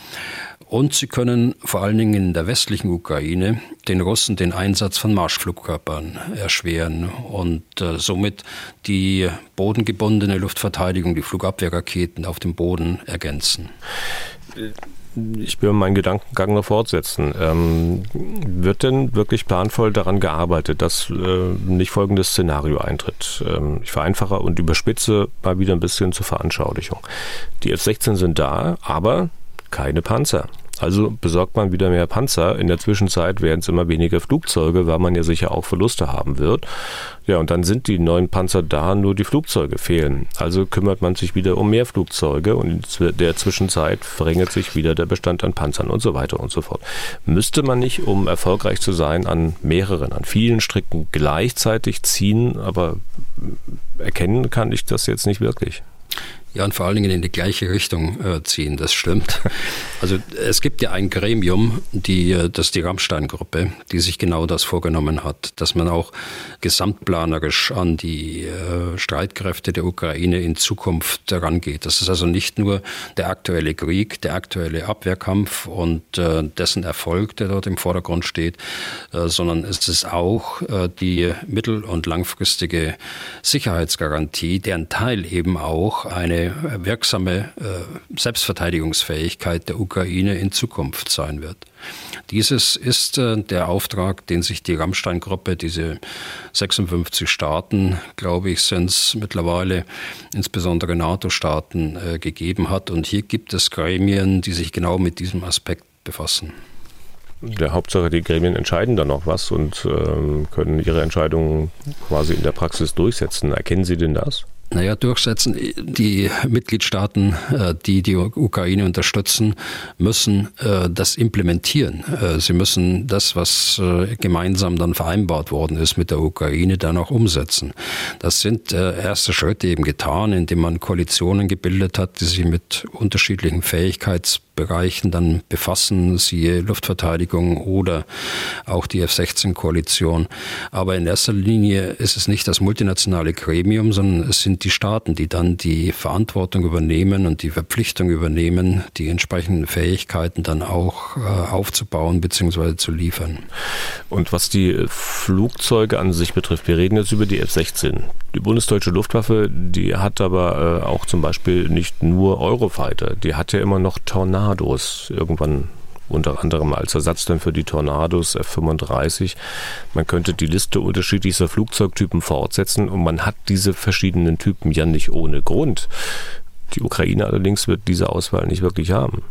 Und sie können vor allen Dingen in der westlichen Ukraine den Russen den Einsatz von Marschflugkörpern erschweren und äh, somit die bodengebundene Luftverteidigung, die Flugabwehrraketen auf dem Boden ergänzen. Ich will meinen Gedankengang noch fortsetzen. Ähm, wird denn wirklich planvoll daran gearbeitet, dass äh, nicht folgendes Szenario eintritt? Ähm, ich vereinfache und überspitze mal wieder ein bisschen zur Veranschaulichung. Die F-16 sind da, aber keine Panzer. Also besorgt man wieder mehr Panzer. In der Zwischenzeit werden es immer weniger Flugzeuge, weil man ja sicher auch Verluste haben wird. Ja, und dann sind die neuen Panzer da, nur die Flugzeuge fehlen. Also kümmert man sich wieder um mehr Flugzeuge und in der Zwischenzeit verringert sich wieder der Bestand an Panzern und so weiter und so fort. Müsste man nicht, um erfolgreich zu sein, an mehreren, an vielen Stricken gleichzeitig ziehen, aber erkennen kann ich das jetzt nicht wirklich. Ja, und vor allen Dingen in die gleiche Richtung äh, ziehen, das stimmt. (laughs) Also es gibt ja ein Gremium, die, äh, das ist die Rammstein-Gruppe, die sich genau das vorgenommen hat, dass man auch gesamtplanerisch an die äh, Streitkräfte der Ukraine in Zukunft herangeht. Das ist also nicht nur der aktuelle Krieg, der aktuelle Abwehrkampf und äh, dessen Erfolg, der dort im Vordergrund steht, äh, sondern es ist auch äh, die mittel- und langfristige Sicherheitsgarantie, deren Teil eben auch eine wirksame äh, Selbstverteidigungsfähigkeit der Ukraine in Zukunft sein wird. Dieses ist äh, der Auftrag, den sich die Rammstein-Gruppe, diese 56 Staaten, glaube ich, sind es mittlerweile, insbesondere NATO-Staaten, äh, gegeben hat. Und hier gibt es Gremien, die sich genau mit diesem Aspekt befassen. Der Hauptsache, die Gremien entscheiden dann noch was und ähm, können ihre Entscheidungen quasi in der Praxis durchsetzen. Erkennen Sie denn das? Naja, durchsetzen. Die Mitgliedstaaten, äh, die die Ukraine unterstützen, müssen äh, das implementieren. Äh, sie müssen das, was gemeinsam dann vereinbart worden ist mit der Ukraine, dann auch umsetzen. Das sind erste Schritte eben getan, indem man Koalitionen gebildet hat, die sich mit unterschiedlichen Fähigkeits Bereichen dann befassen, siehe Luftverteidigung oder auch die F-16-Koalition. Aber in erster Linie ist es nicht das multinationale Gremium, sondern es sind die Staaten, die dann die Verantwortung übernehmen und die Verpflichtung übernehmen, die entsprechenden Fähigkeiten dann auch äh, aufzubauen bzw. zu liefern. Und was die Flugzeuge an sich betrifft, wir reden jetzt über die F-16. Die bundesdeutsche Luftwaffe, die hat aber äh, auch zum Beispiel nicht nur Eurofighter, die hat ja immer noch Tornado. Tornados irgendwann unter anderem als Ersatz dann für die Tornados F-35. Man könnte die Liste unterschiedlichster Flugzeugtypen fortsetzen und man hat diese verschiedenen Typen ja nicht ohne Grund. Die Ukraine allerdings wird diese Auswahl nicht wirklich haben.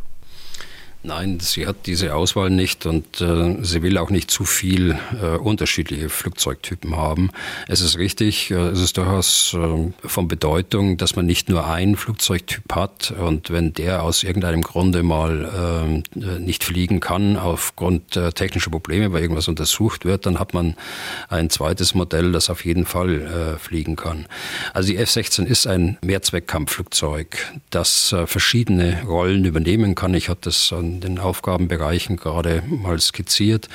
Nein, sie hat diese Auswahl nicht und äh, sie will auch nicht zu viel äh, unterschiedliche Flugzeugtypen haben. Es ist richtig, äh, es ist durchaus äh, von Bedeutung, dass man nicht nur einen Flugzeugtyp hat und wenn der aus irgendeinem Grunde mal äh, nicht fliegen kann, aufgrund äh, technischer Probleme, weil irgendwas untersucht wird, dann hat man ein zweites Modell, das auf jeden Fall fliegen kann. Also die F-16 ist ein Mehrzweckkampfflugzeug, das verschiedene Rollen übernehmen kann. Ich hatte das an den Aufgabenbereichen gerade mal skizziert,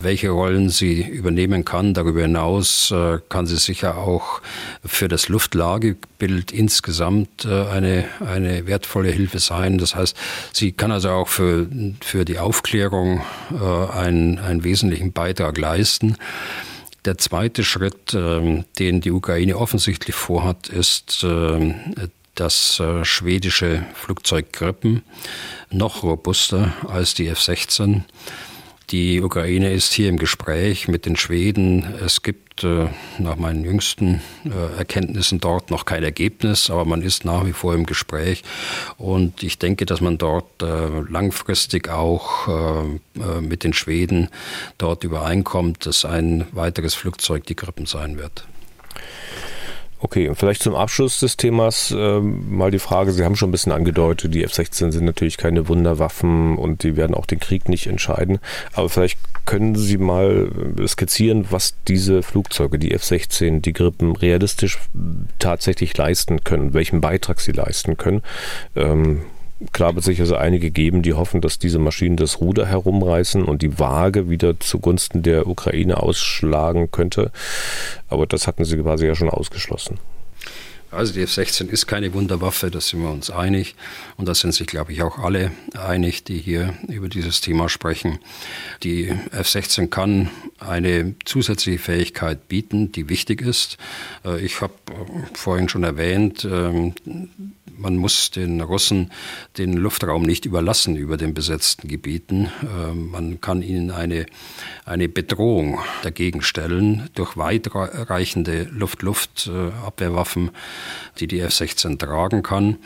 welche Rollen sie übernehmen kann. Darüber hinaus äh, kann sie sicher auch für das Luftlagebild insgesamt äh, eine, eine wertvolle Hilfe sein. Das heißt, sie kann also auch für, für die Aufklärung äh, einen, einen wesentlichen Beitrag leisten. Der zweite Schritt, den die Ukraine offensichtlich vorhat, ist das äh, schwedische Flugzeug Grippen noch robuster als die F-16. Die Ukraine ist hier im Gespräch mit den Schweden. Es gibt äh, nach meinen jüngsten äh, Erkenntnissen dort noch kein Ergebnis, aber man ist nach wie vor im Gespräch. Und ich denke, dass man dort langfristig auch mit den Schweden dort übereinkommt, dass ein weiteres Flugzeug die Grippen sein wird. Okay, und vielleicht zum Abschluss des Themas äh, mal die Frage, Sie haben schon ein bisschen angedeutet, die F-16 sind natürlich keine Wunderwaffen und die werden auch den Krieg nicht entscheiden, aber vielleicht können Sie mal skizzieren, was diese Flugzeuge, die F-16, die Grippen realistisch tatsächlich leisten können, welchen Beitrag sie leisten können. Ähm, Klar wird sicher so einige geben, die hoffen, dass diese Maschinen das Ruder herumreißen und die Waage wieder zugunsten der Ukraine ausschlagen könnte. Aber das hatten sie quasi ja schon ausgeschlossen. Also die F-16 ist keine Wunderwaffe, da sind wir uns einig. Und da sind sich, glaube ich, auch alle einig, die hier über dieses Thema sprechen. Die F-16 kann eine zusätzliche Fähigkeit bieten, die wichtig ist. Äh, ich habe äh, vorhin schon erwähnt, ähm, man muss den Russen den Luftraum nicht überlassen über den besetzten Gebieten. Ähm, man kann ihnen eine, eine Bedrohung dagegen stellen durch weitreichende Luft-Luft-Abwehrwaffen, die die F-16 tragen kann.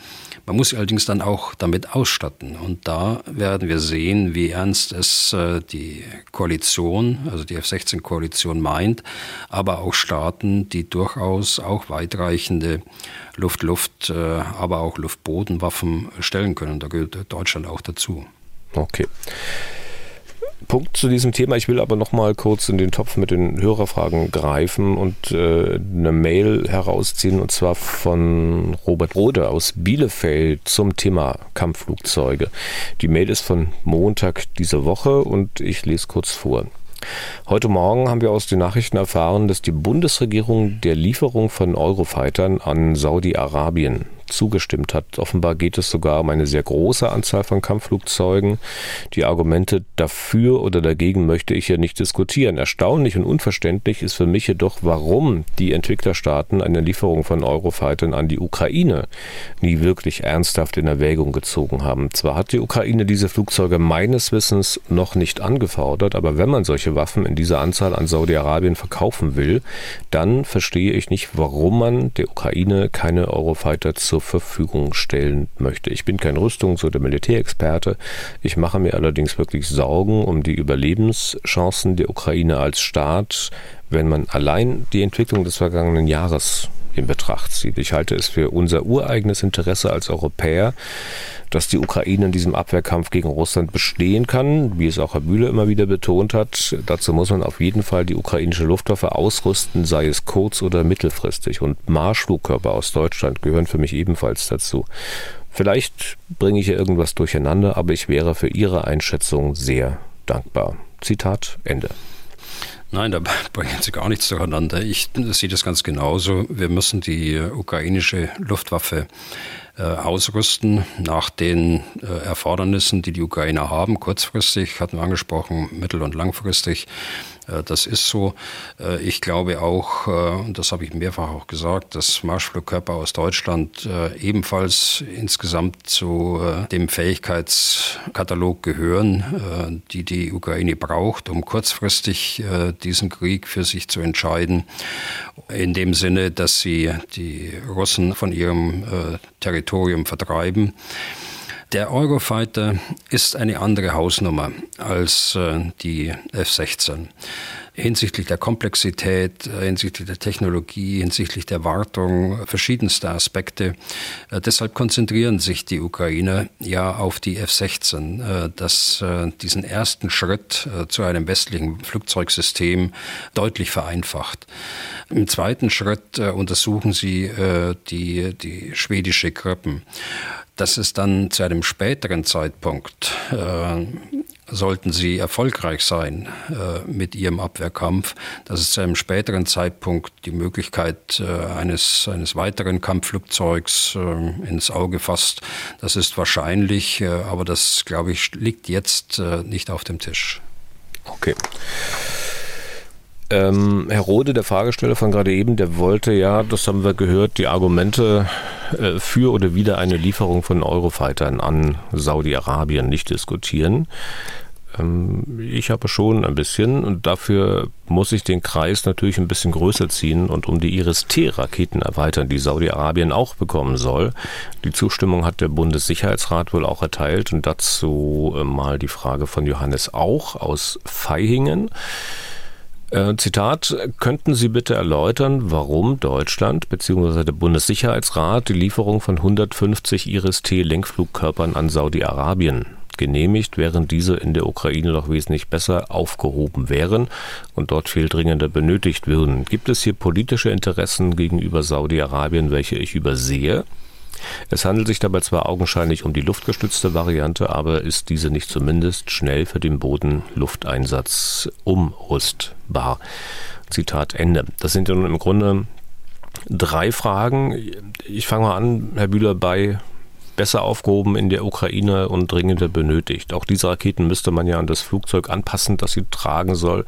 Man muss sie allerdings dann auch damit ausstatten. Und da werden wir sehen, wie ernst es äh, die Koalition, also die F-16-Koalition meint, aber auch Staaten, die durchaus auch weitreichende Luft-Luft, äh, aber auch Luft-Boden-Waffen stellen können. Da gehört Deutschland auch dazu. Okay. Punkt zu diesem Thema. Ich will aber noch mal kurz in den Topf mit den Hörerfragen greifen und äh, eine Mail herausziehen und zwar von Robert Rode aus Bielefeld zum Thema Kampfflugzeuge. Die Mail ist von Montag dieser Woche und ich lese kurz vor. Heute Morgen haben wir aus den Nachrichten erfahren, dass die Bundesregierung der Lieferung von Eurofightern an Saudi-Arabien zugestimmt hat. Offenbar geht es sogar um eine sehr große Anzahl von Kampfflugzeugen. Die Argumente dafür oder dagegen möchte ich hier nicht diskutieren. Erstaunlich und unverständlich ist für mich jedoch, warum die Entwicklerstaaten eine Lieferung von Eurofightern an die Ukraine nie wirklich ernsthaft in Erwägung gezogen haben. Zwar hat die Ukraine diese Flugzeuge meines Wissens noch nicht angefordert, aber wenn man solche Waffen in dieser Anzahl an Saudi-Arabien verkaufen will, dann verstehe ich nicht, warum man der Ukraine keine Eurofighter zur zur Verfügung stellen möchte. Ich bin kein Rüstungs- oder Militärexperte. Ich mache mir allerdings wirklich Sorgen um die Überlebenschancen der Ukraine als Staat, wenn man allein die Entwicklung des vergangenen Jahres in Betracht zieht. Ich halte es für unser ureigenes Interesse als Europäer, dass die Ukraine in diesem Abwehrkampf gegen Russland bestehen kann, wie es auch Herr Bühle immer wieder betont hat. Dazu muss man auf jeden Fall die ukrainische Luftwaffe ausrüsten, sei es kurz- oder mittelfristig. Und Marschflugkörper aus Deutschland gehören für mich ebenfalls dazu. Vielleicht bringe ich hier irgendwas durcheinander, aber ich wäre für Ihre Einschätzung sehr dankbar. Zitat Ende. Nein, da (laughs) bringen Sie gar nichts durcheinander. Ich sehe das ganz genauso. Wir müssen die ukrainische Luftwaffe äh, ausrüsten nach den äh, Erfordernissen, die die Ukrainer haben. Kurzfristig hatten wir angesprochen, mittel- und langfristig. Äh, das ist so. Äh, ich glaube auch, äh, und das habe ich mehrfach auch gesagt, dass Marschflugkörper aus Deutschland ebenfalls insgesamt zu dem Fähigkeitskatalog gehören, die die Ukraine braucht, um kurzfristig diesen Krieg für sich zu entscheiden. In dem Sinne, dass sie die Russen von ihrem Territorium vertreiben. Der Eurofighter ist eine andere Hausnummer als äh, die F-16 hinsichtlich der Komplexität, äh, hinsichtlich der Technologie, hinsichtlich der Wartung, verschiedenste Aspekte. Äh, deshalb konzentrieren sich die Ukrainer ja auf die F-16, äh, das diesen ersten Schritt zu einem westlichen Flugzeugsystem deutlich vereinfacht. Im zweiten Schritt untersuchen sie die, die schwedische Krippen. Dass es dann zu einem späteren Zeitpunkt sollten sie erfolgreich sein äh, mit ihrem Abwehrkampf, dass es zu einem späteren Zeitpunkt die Möglichkeit äh, eines, eines weiteren Kampfflugzeugs äh, ins Auge fasst. Das ist wahrscheinlich, äh, aber das, glaube ich, liegt jetzt äh, nicht auf dem Tisch. Okay. Ähm, Herr Rode, der Fragesteller von gerade eben, der wollte ja, das haben wir gehört, die Argumente äh, für oder wider eine Lieferung von Eurofightern an Saudi-Arabien nicht diskutieren. Ähm, ich habe schon ein bisschen und dafür muss ich den Kreis natürlich ein bisschen größer ziehen und um die Iris-T-Raketen erweitern, die Saudi-Arabien auch bekommen soll. Die Zustimmung hat der Bundessicherheitsrat wohl auch erteilt und dazu äh, mal die Frage von Johannes Auch aus Vaihingen. Äh, Zitat, könnten Sie bitte erläutern, warum Deutschland bzw. der Bundessicherheitsrat die Lieferung von 150 Iris-T-Lenkflugkörpern an Saudi-Arabien genehmigt, während diese in der Ukraine noch wesentlich besser aufgehoben wären und dort viel dringender benötigt würden. Gibt es hier politische Interessen gegenüber Saudi-Arabien, welche ich übersehe? Es handelt sich dabei zwar augenscheinlich um die luftgestützte Variante, aber ist diese nicht zumindest schnell für den Bodenlufteinsatz umrüstbar. Zitat Ende. Das sind ja nun im Grunde drei Fragen. Ich fange mal an, Herr Bühler, bei besser aufgehoben in der Ukraine und dringender benötigt. Auch diese Raketen müsste man ja an das Flugzeug anpassen, das sie tragen soll.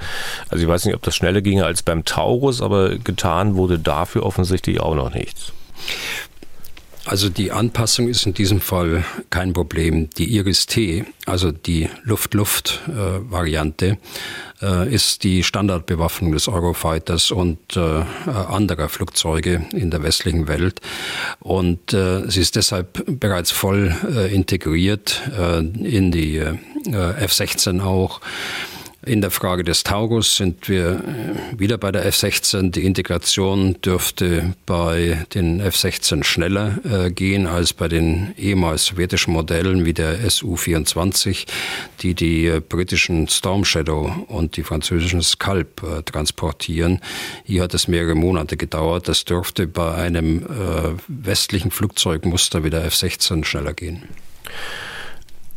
Also ich weiß nicht, ob das schneller ginge als beim Taurus, aber getan wurde dafür offensichtlich auch noch nichts. Also die Anpassung ist in diesem Fall kein Problem. Die Iris-T, also die Luft-Luft-Variante, äh, ist die Standardbewaffnung des Eurofighters und äh, anderer Flugzeuge in der westlichen Welt. Und äh, sie ist deshalb bereits voll integriert in die F-16 auch. In der Frage des Taurus sind wir äh, wieder bei der F-16. Die Integration dürfte bei den F-16 schneller äh, gehen als bei den ehemals sowjetischen Modellen wie der Su-24, die die äh, britischen Storm Shadow und die französischen Scalp äh, transportieren. Hier hat es mehrere Monate gedauert. Das dürfte bei einem äh, westlichen Flugzeugmuster wie der F-16 schneller gehen.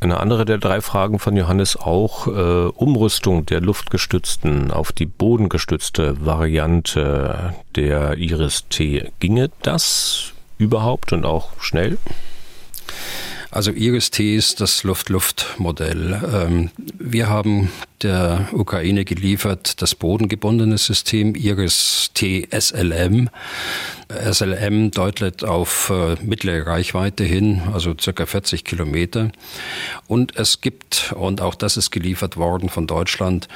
Eine andere der drei Fragen von Johannes auch äh, Umrüstung der luftgestützten auf die bodengestützte Variante der Iris T. Ginge das überhaupt und auch schnell? Also Iris-T ist das Luft-Luft-Modell. Ähm, wir haben der Ukraine geliefert das bodengebundene System Iris-T SLM. SLM deutet auf äh, mittlere Reichweite hin, also circa 40 Kilometer. Und es gibt, und auch das ist geliefert worden von Deutschland,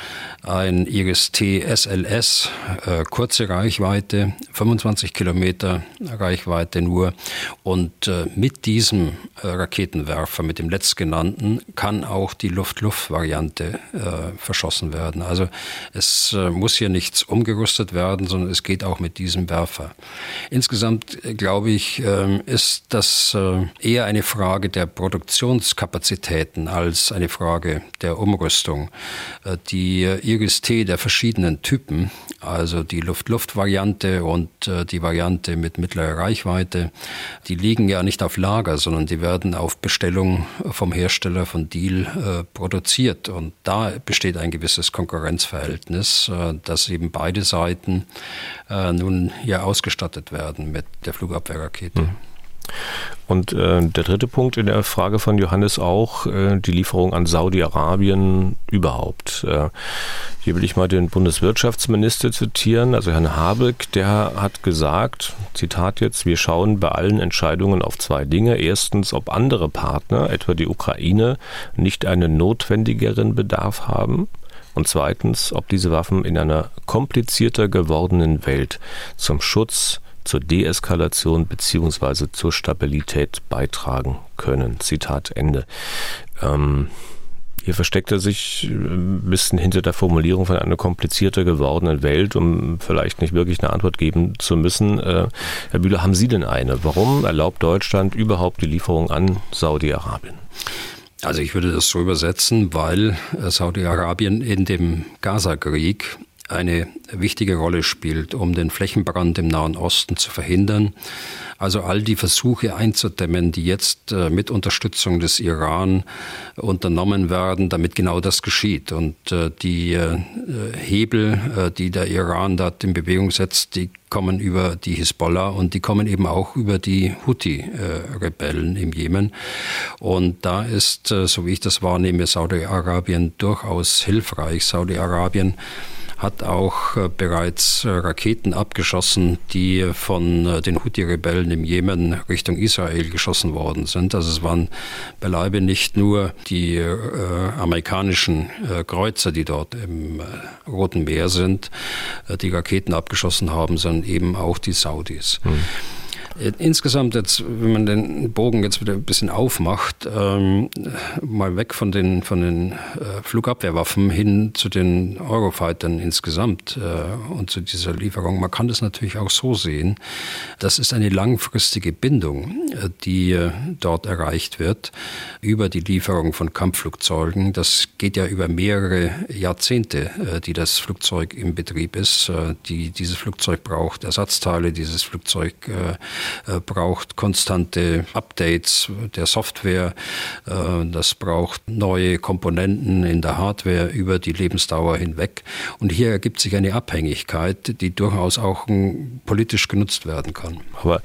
ein Iris-T SLS, äh, kurze Reichweite, 25 Kilometer Reichweite nur. Und äh, mit diesem Raketenwerfer, mit dem letztgenannten, kann auch die Luft-Luft-Variante verschossen werden. Also es muss hier nichts umgerüstet werden, sondern es geht auch mit diesem Werfer. Insgesamt, äh, glaube ich, ähm, ist das äh, eher eine Frage der Produktionskapazitäten als eine Frage der Umrüstung. Äh, die Iris-T der verschiedenen Typen, also die Luft-Luft-Variante und die Variante mit mittlerer Reichweite, die liegen ja nicht auf Lager, sondern die werden auf Bestellung vom Hersteller von Deal produziert. Und da besteht ein gewisses Konkurrenzverhältnis, dass eben beide Seiten nun ja ausgestattet werden werden mit der Flugabwehrrakete. Mhm. Und äh, der dritte Punkt in der Frage von Johannes auch, äh, die Lieferung an Saudi-Arabien überhaupt. Äh, hier will ich mal den Bundeswirtschaftsminister zitieren, also Herrn Habeck, der hat gesagt, Zitat jetzt, wir schauen bei allen Entscheidungen auf zwei Dinge. Erstens, ob andere Partner, etwa die Ukraine, nicht einen notwendigeren Bedarf haben. Und zweitens, ob diese Waffen in einer komplizierter gewordenen Welt zum Schutz zur Deeskalation beziehungsweise zur Stabilität beitragen können. Zitat Ende. Ähm, hier versteckt er sich ein bisschen hinter der Formulierung von einer komplizierter gewordenen Welt, um vielleicht nicht wirklich eine Antwort geben zu müssen. Äh, Herr Bühler, haben Sie denn eine? Warum erlaubt Deutschland überhaupt die Lieferung an Saudi-Arabien? Also ich würde das so übersetzen, weil Saudi-Arabien in dem Gaza-Krieg eine wichtige Rolle spielt, um den Flächenbrand im Nahen Osten zu verhindern. Also all die Versuche einzudämmen, die jetzt äh, mit Unterstützung des Iran unternommen werden, damit genau das geschieht. Und äh, die äh, Hebel, die der Iran dort in Bewegung setzt, die kommen über die Hisbollah und die kommen eben auch über die Houthi-Rebellen im Jemen. Und da ist, so wie ich das wahrnehme, Saudi-Arabien durchaus hilfreich. Saudi-Arabien hat auch äh, bereits äh, Raketen abgeschossen, die von äh, den Houthi-Rebellen im Jemen Richtung Israel geschossen worden sind. Also es waren beileibe nicht nur die äh, amerikanischen äh, Kreuzer, die dort im äh, Roten Meer sind, die Raketen abgeschossen haben, sondern eben auch die Saudis. Mhm. Insgesamt jetzt, wenn man den Bogen jetzt wieder ein bisschen aufmacht, ähm, mal weg von den, von den äh, Flugabwehrwaffen hin zu den Eurofightern insgesamt äh, und zu dieser Lieferung. Man kann das natürlich auch so sehen. Das ist eine langfristige Bindung, äh, die äh, dort erreicht wird über die Lieferung von Kampfflugzeugen. Das geht ja über mehrere Jahrzehnte, äh, die das Flugzeug im Betrieb ist. Äh, die, dieses Flugzeug braucht Ersatzteile, dieses Flugzeug braucht konstante Updates der Software, äh, das braucht neue Komponenten in der Hardware über die Lebensdauer hinweg. Und hier ergibt sich eine Abhängigkeit, die durchaus auch politisch genutzt werden kann. Aber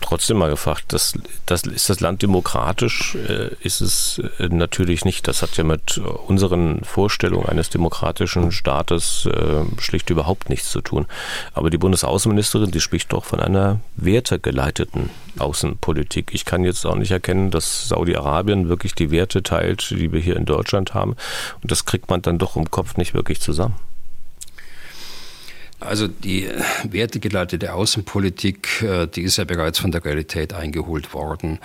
trotzdem mal gefragt, das, das, ist das Land demokratisch? Äh, ist es äh, natürlich nicht. Das hat ja mit unseren Vorstellungen eines demokratischen Staates äh, schlicht überhaupt nichts zu tun. Aber die Bundesaußenministerin, die spricht doch von einer wertegeleiteten Außenpolitik. Ich kann jetzt auch nicht erkennen, dass Saudi-Arabien wirklich die Werte teilt, die wir hier in Deutschland haben. Und das kriegt man dann doch im Kopf nicht wirklich zusammen. Also die wertegeleitete Außenpolitik, äh, die ist ja bereits von der Realität eingeholt worden.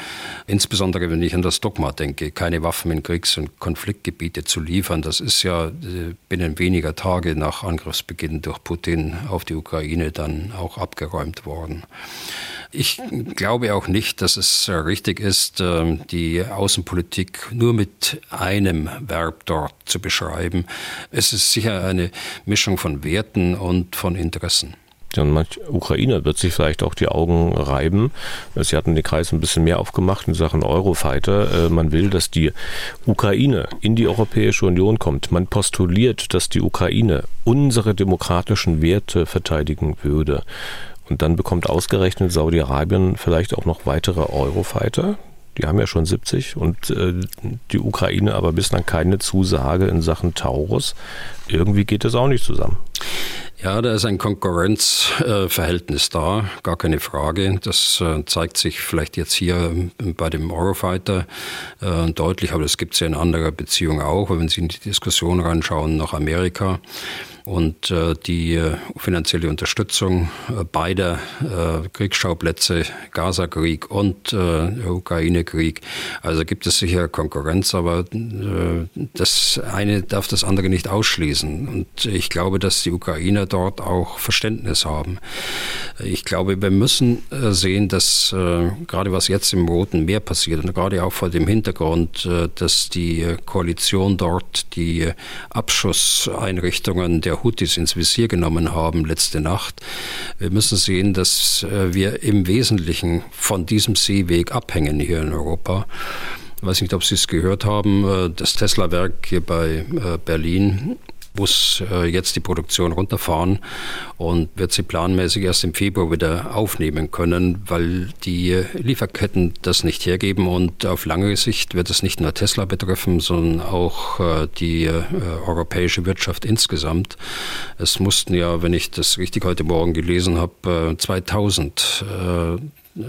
Insbesondere wenn ich an das Dogma denke, keine Waffen in Kriegs- und Konfliktgebiete zu liefern. Das ist ja äh, binnen weniger Tage nach Angriffsbeginn durch Putin auf die Ukraine dann auch abgeräumt worden. Ich glaube auch nicht, dass es äh, richtig ist, ähm, die Außenpolitik nur mit einem Verb dort zu beschreiben. Es ist sicher eine Mischung von Werten und von Interessen. Und manch Ukrainer wird sich vielleicht auch die Augen reiben. Sie hatten den Kreis ein bisschen mehr aufgemacht in Sachen Eurofighter. Äh, man will, dass die Ukraine in die Europäische Union kommt. Man postuliert, dass die Ukraine unsere demokratischen Werte verteidigen würde. Und dann bekommt ausgerechnet Saudi-Arabien vielleicht auch noch weitere Eurofighter. Die haben ja schon 70 und äh, die Ukraine aber bislang keine Zusage in Sachen Taurus. Irgendwie geht das auch nicht zusammen. Ja, da ist ein Konkurrenzverhältnis äh, da, gar keine Frage. Das äh, zeigt sich vielleicht jetzt hier bei dem Eurofighter äh, deutlich, aber das gibt es ja in anderer Beziehung auch. Wenn Sie in die Diskussion reinschauen nach Amerika, und äh, die äh, finanzielle Unterstützung äh, beider Kriegsschauplätze, Gaza-Krieg und Ukraine-Krieg. Also gibt es sicher Konkurrenz, aber das eine darf das andere nicht ausschließen. Und ich glaube, dass die Ukrainer dort auch Verständnis haben. Ich glaube, wir müssen sehen, dass gerade was jetzt im Roten Meer passiert und gerade auch vor dem Hintergrund, dass die Koalition dort die Abschusseinrichtungen der der Houthis ins Visier genommen haben letzte Nacht. Wir müssen sehen, dass äh, wir im Wesentlichen von diesem Seeweg abhängen hier in Europa. Ich weiß nicht, ob Sie es gehört haben, äh, das Tesla-Werk hier bei äh, Berlin muss äh, jetzt die Produktion runterfahren und wird sie planmäßig erst im Februar wieder aufnehmen können, weil die Lieferketten das nicht hergeben und auf lange Sicht wird es nicht nur Tesla betreffen, sondern auch äh, die äh, europäische Wirtschaft insgesamt. Es mussten ja, wenn ich das richtig heute Morgen gelesen habe, 2000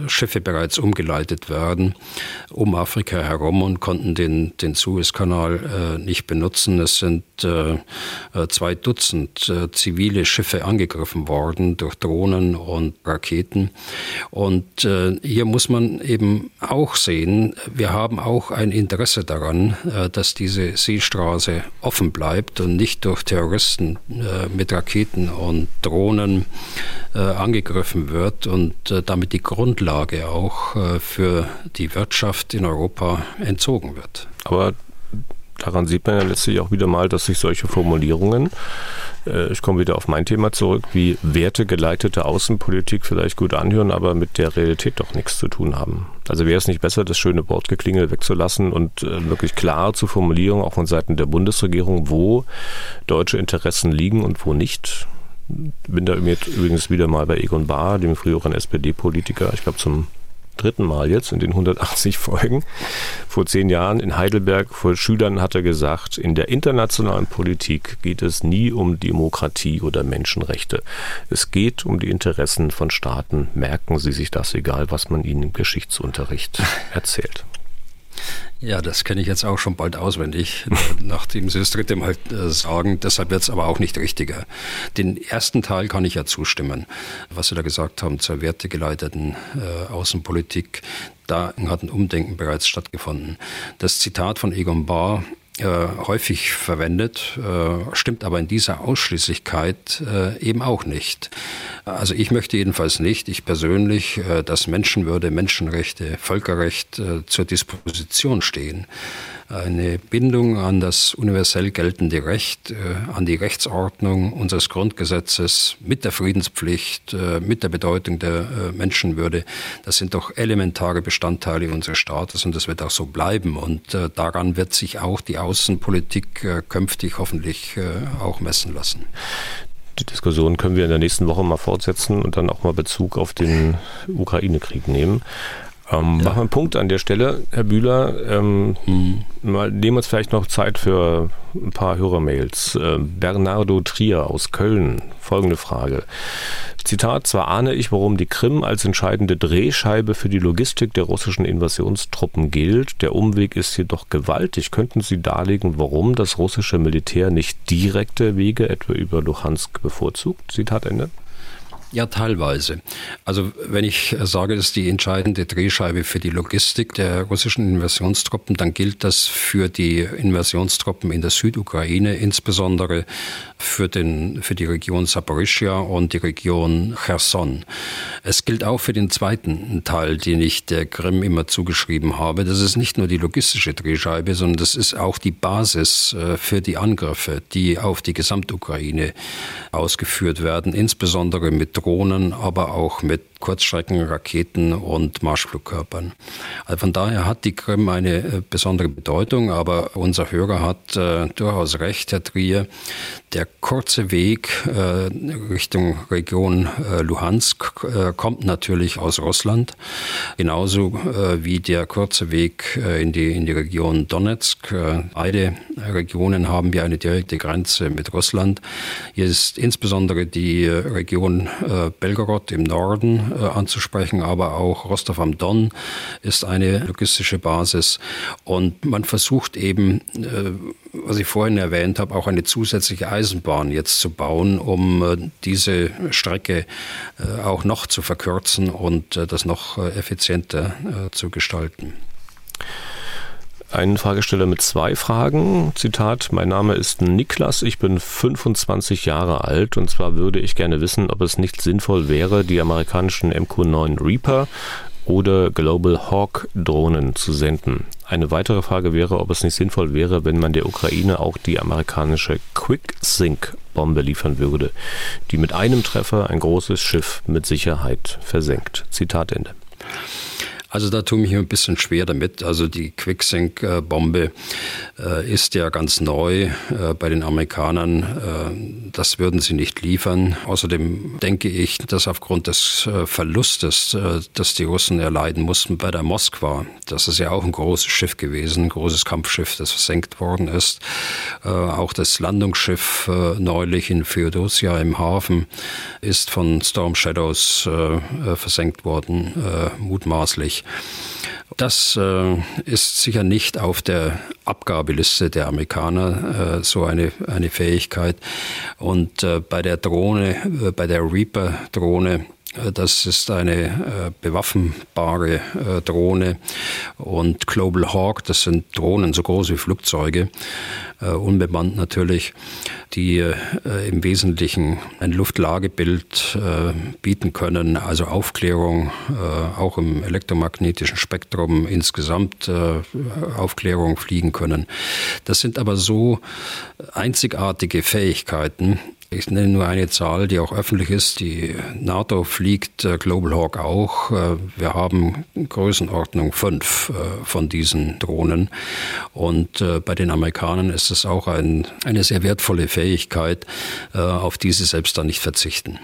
Schiffe bereits umgeleitet werden um Afrika herum und konnten den, den Suezkanal äh, nicht benutzen. Es sind äh, äh, zwei Dutzend äh, zivile Schiffe angegriffen worden durch Drohnen und Raketen. Und äh, hier muss man eben auch sehen, wir haben auch ein Interesse daran, äh, dass diese Seestraße offen bleibt und nicht durch Terroristen mit Raketen und Drohnen angegriffen wird und damit die Grundlage auch für die Wirtschaft in Europa entzogen wird. Aber daran sieht man ja letztlich auch wieder mal, dass sich solche Formulierungen, äh, ich komme wieder auf mein Thema zurück, wie wertegeleitete Außenpolitik vielleicht gut anhören, aber mit der Realität doch nichts zu tun haben. Also wäre es nicht besser, das schöne Wortgeklingel wegzulassen und äh, wirklich klar zu formulieren, auch von Seiten der Bundesregierung, wo deutsche Interessen liegen und wo nicht? Bin da übrigens wieder mal bei Egon Bahr, dem früheren SPD-Politiker, ich glaube zum dritten Mal jetzt in den 180 Folgen. Vor zehn Jahren in Heidelberg vor Schülern hat er gesagt, in der internationalen Politik geht es nie um Demokratie oder Menschenrechte. Es geht um die Interessen von Staaten. Merken Sie sich das, egal was man ihnen im Geschichtsunterricht erzählt. Ja, das kenne ich jetzt auch schon bald auswendig, (laughs) nachdem Sie das dritte Mal äh, sagen. Deshalb wird es aber auch nicht richtiger. Den ersten Teil kann ich ja zustimmen, was Sie da gesagt haben zur wertegeleiteten äh, Außenpolitik. Da hat ein Umdenken bereits stattgefunden. Das Zitat von Egon Bahr äh, häufig verwendet, äh, stimmt aber in dieser Ausschließlichkeit äh, eben auch nicht. Also ich möchte jedenfalls nicht, ich persönlich, äh, dass Menschenwürde, Menschenrechte, Völkerrecht äh, zur Disposition stehen eine Bindung an das universell geltende Recht, äh, an die Rechtsordnung unseres Grundgesetzes mit der Friedenspflicht, äh, mit der Bedeutung der äh, Menschenwürde. Das sind doch elementare Bestandteile unseres Staates und das wird auch so bleiben. Und daran wird sich auch die Außenpolitik künftig hoffentlich auch messen lassen. Die Diskussion können wir in der nächsten Woche mal fortsetzen und dann auch mal Bezug auf den Ukraine-Krieg nehmen. Ähm, ja. Machen wir einen Punkt an der Stelle, Herr Bühler. Ähm, mhm. mal, nehmen wir uns vielleicht noch Zeit für ein paar Hörermails. Äh, Bernardo Trier aus Köln, folgende Frage. Zitat, zwar ahne ich, warum die Krim als entscheidende Drehscheibe für die Logistik der russischen Invasionstruppen gilt. Der Umweg ist jedoch gewaltig. Könnten Sie darlegen, warum das russische Militär nicht direkte Wege, etwa über Luhansk, bevorzugt? Zitat Ende. Ja, teilweise. Also wenn ich sage, das ist die entscheidende Drehscheibe für die Logistik der russischen Invasionstruppen, dann gilt das für die Invasionstruppen in der Südukraine, insbesondere für, den, für die Region Saporischia und die Region Cherson. Es gilt auch für den zweiten Teil, den ich der Krim immer zugeschrieben habe. Das ist nicht nur die logistische Drehscheibe, sondern das ist auch die Basis äh, für die Angriffe, die auf die Gesamtukraine ausgeführt werden, insbesondere mit Drohnen, aber auch mit Kurzstreckenraketen und Marschflugkörpern. Also von daher hat die Krim eine äh, besondere Bedeutung, aber unser Hörer hat äh, durchaus recht, Herr Trier. Der kurze Weg äh, Richtung Region äh, Luhansk äh, kommt natürlich aus Russland, genauso äh, wie der kurze Weg in, die, in die Region Donetsk. beide Regionen haben wir eine direkte Grenze mit Russland. Hier ist insbesondere die Region Belgorod im Norden anzusprechen, aber auch Rostov am Don ist eine logistische Basis. Und man versucht eben, äh, was ich vorhin erwähnt habe, auch eine zusätzliche Eisenbahn jetzt zu bauen, um äh, diese Strecke auch noch zu verkürzen und das noch effizienter zu gestalten. Ein Fragesteller mit zwei Fragen. Zitat, mein Name ist Niklas, ich bin 25 Jahre alt und zwar würde ich gerne wissen, ob es nicht sinnvoll wäre, die amerikanischen MQ-9 Reaper oder Global Hawk Drohnen zu senden. Eine weitere Frage wäre, ob es nicht sinnvoll wäre, wenn man der Ukraine auch die amerikanische Quick-Sink Bombe liefern würde, die mit einem Treffer ein großes Schiff mit Sicherheit versenkt. Zitat Ende. Also da tue ich mich ein bisschen schwer damit. Also die Quicksink-Bombe äh, ist ja ganz neu äh, bei den Amerikanern. Äh, das würden sie nicht liefern. Außerdem denke ich, dass aufgrund des äh, Verlustes, äh, das die Russen erleiden mussten bei der Moskwa, das ist ja auch ein großes Schiff gewesen, ein großes Kampfschiff, das versenkt worden ist. Äh, auch das Landungsschiff neulich in Feodosia im Hafen ist von Storm Shadows versenkt worden, mutmaßlich. Das äh, ist sicher nicht auf der Abgabeliste der Amerikaner äh, so eine, eine Fähigkeit. Und äh, bei der Drohne, äh, bei der Reaper-Drohne, das ist eine äh, bewaffnbare äh, Drohne und Global Hawk, das sind Drohnen so groß wie Flugzeuge, unbemannt natürlich, die im Wesentlichen ein Luftlagebild bieten können, also Aufklärung auch im elektromagnetischen Spektrum insgesamt Aufklärung fliegen können. Das sind aber so einzigartige Fähigkeiten, ich nenne nur eine Zahl, die auch öffentlich ist. Die NATO fliegt äh, Global Hawk auch. Äh, wir haben Größenordnung fünf äh, von diesen Drohnen. Und bei den Amerikanern ist es auch ein, eine sehr wertvolle Fähigkeit, auf die sie selbst dann nicht verzichten.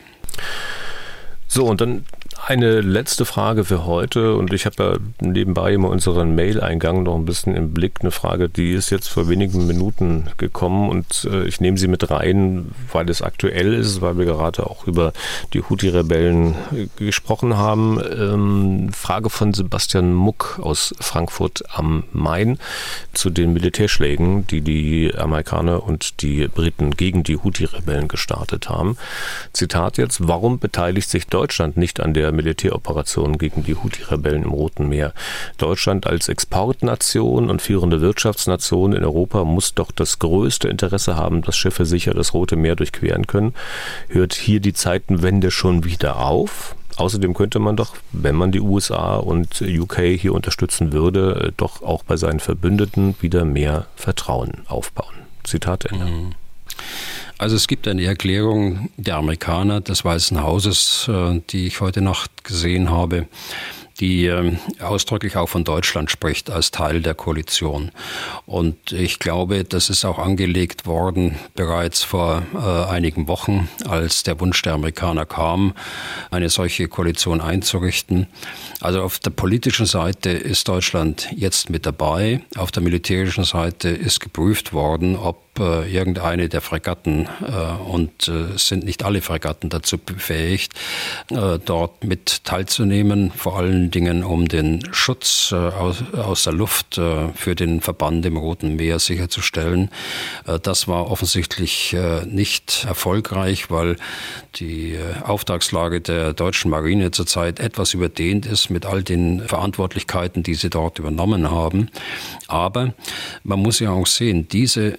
So, und dann Eine letzte Frage für heute und ich habe ja nebenbei immer unseren Mail-Eingang noch ein bisschen im Blick. Eine Frage, die ist jetzt vor wenigen Minuten gekommen und äh, ich nehme sie mit rein, weil es aktuell ist, weil wir gerade auch über die Houthi-Rebellen äh, gesprochen haben. Ähm, Frage von Sebastian Muck aus Frankfurt am Main zu den Militärschlägen, die die Amerikaner und die Briten gegen die Houthi-Rebellen gestartet haben. Zitat jetzt, warum beteiligt sich Deutschland nicht an der Militäroperationen gegen die Houthi-Rebellen im Roten Meer. Deutschland als Exportnation und führende Wirtschaftsnation in Europa muss doch das größte Interesse haben, dass Schiffe sicher das Rote Meer durchqueren können. Hört hier die Zeitenwende schon wieder auf? Außerdem könnte man doch, wenn man die USA und UK hier unterstützen würde, doch auch bei seinen Verbündeten wieder mehr Vertrauen aufbauen. Zitat Ende. Mhm. Also es gibt eine Erklärung der Amerikaner des Weißen Hauses, äh, die ich heute Nacht gesehen habe die ähm, ausdrücklich auch von Deutschland spricht als Teil der Koalition. Und ich glaube, das ist auch angelegt worden bereits vor äh, einigen Wochen, als der Wunsch der Amerikaner kam, eine solche Koalition einzurichten. Also auf der politischen Seite ist Deutschland jetzt mit dabei. Auf der militärischen Seite ist geprüft worden, ob äh, irgendeine der Fregatten äh, und äh, sind nicht alle Fregatten dazu befähigt, äh, dort mit teilzunehmen, vor allen Dingen um den Schutz äh, aus, aus, der Luft für den Verband im Roten Meer sicherzustellen. das war offensichtlich nicht erfolgreich, weil die Auftragslage der deutschen Marine zurzeit etwas überdehnt ist mit all den Verantwortlichkeiten, die sie dort übernommen haben. Aber man muss ja auch sehen, diese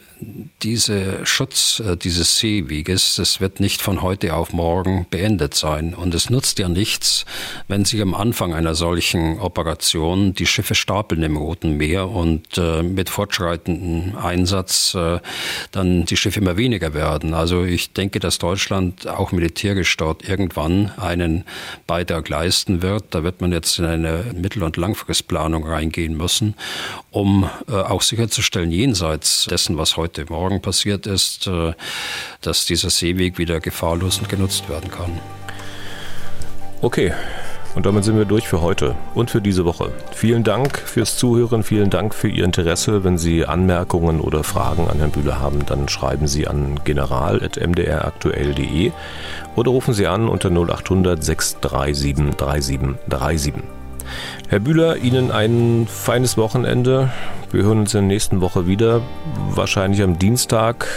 dieser Schutz äh, dieses Seeweges, das wird nicht von heute auf morgen beendet sein. Und es nutzt ja nichts, wenn sich am Anfang einer solchen Operation die Schiffe stapeln im Roten Meer und äh, mit fortschreitendem Einsatz äh, dann die Schiffe immer weniger werden. Also ich denke, dass Deutschland auch militärisch dort irgendwann einen Beitrag leisten wird. Da wird man jetzt in eine Mittel- und Langfristplanung reingehen müssen, um äh, auch sicherzustellen, jenseits dessen, was heute Morgen passiert ist, äh, dass dieser Seeweg wieder gefahrlos und genutzt werden kann. Okay. Und damit sind wir durch für heute und für diese Woche. Vielen Dank fürs Zuhören, vielen Dank für Ihr Interesse. Wenn Sie Anmerkungen oder Fragen an Herrn Bühler haben, dann schreiben Sie an general.mdraktuell.de oder rufen Sie an unter 0800 637 3737. Herr Bühler, Ihnen ein feines Wochenende. Wir hören uns in der nächsten Woche wieder, wahrscheinlich am Dienstag.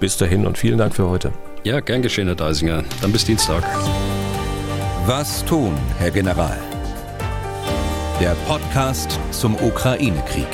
Bis dahin und vielen Dank für heute. Ja, gern geschehen, Herr Deisinger. Dann bis Dienstag. Was tun, Herr General? Der Podcast zum Ukraine-Krieg.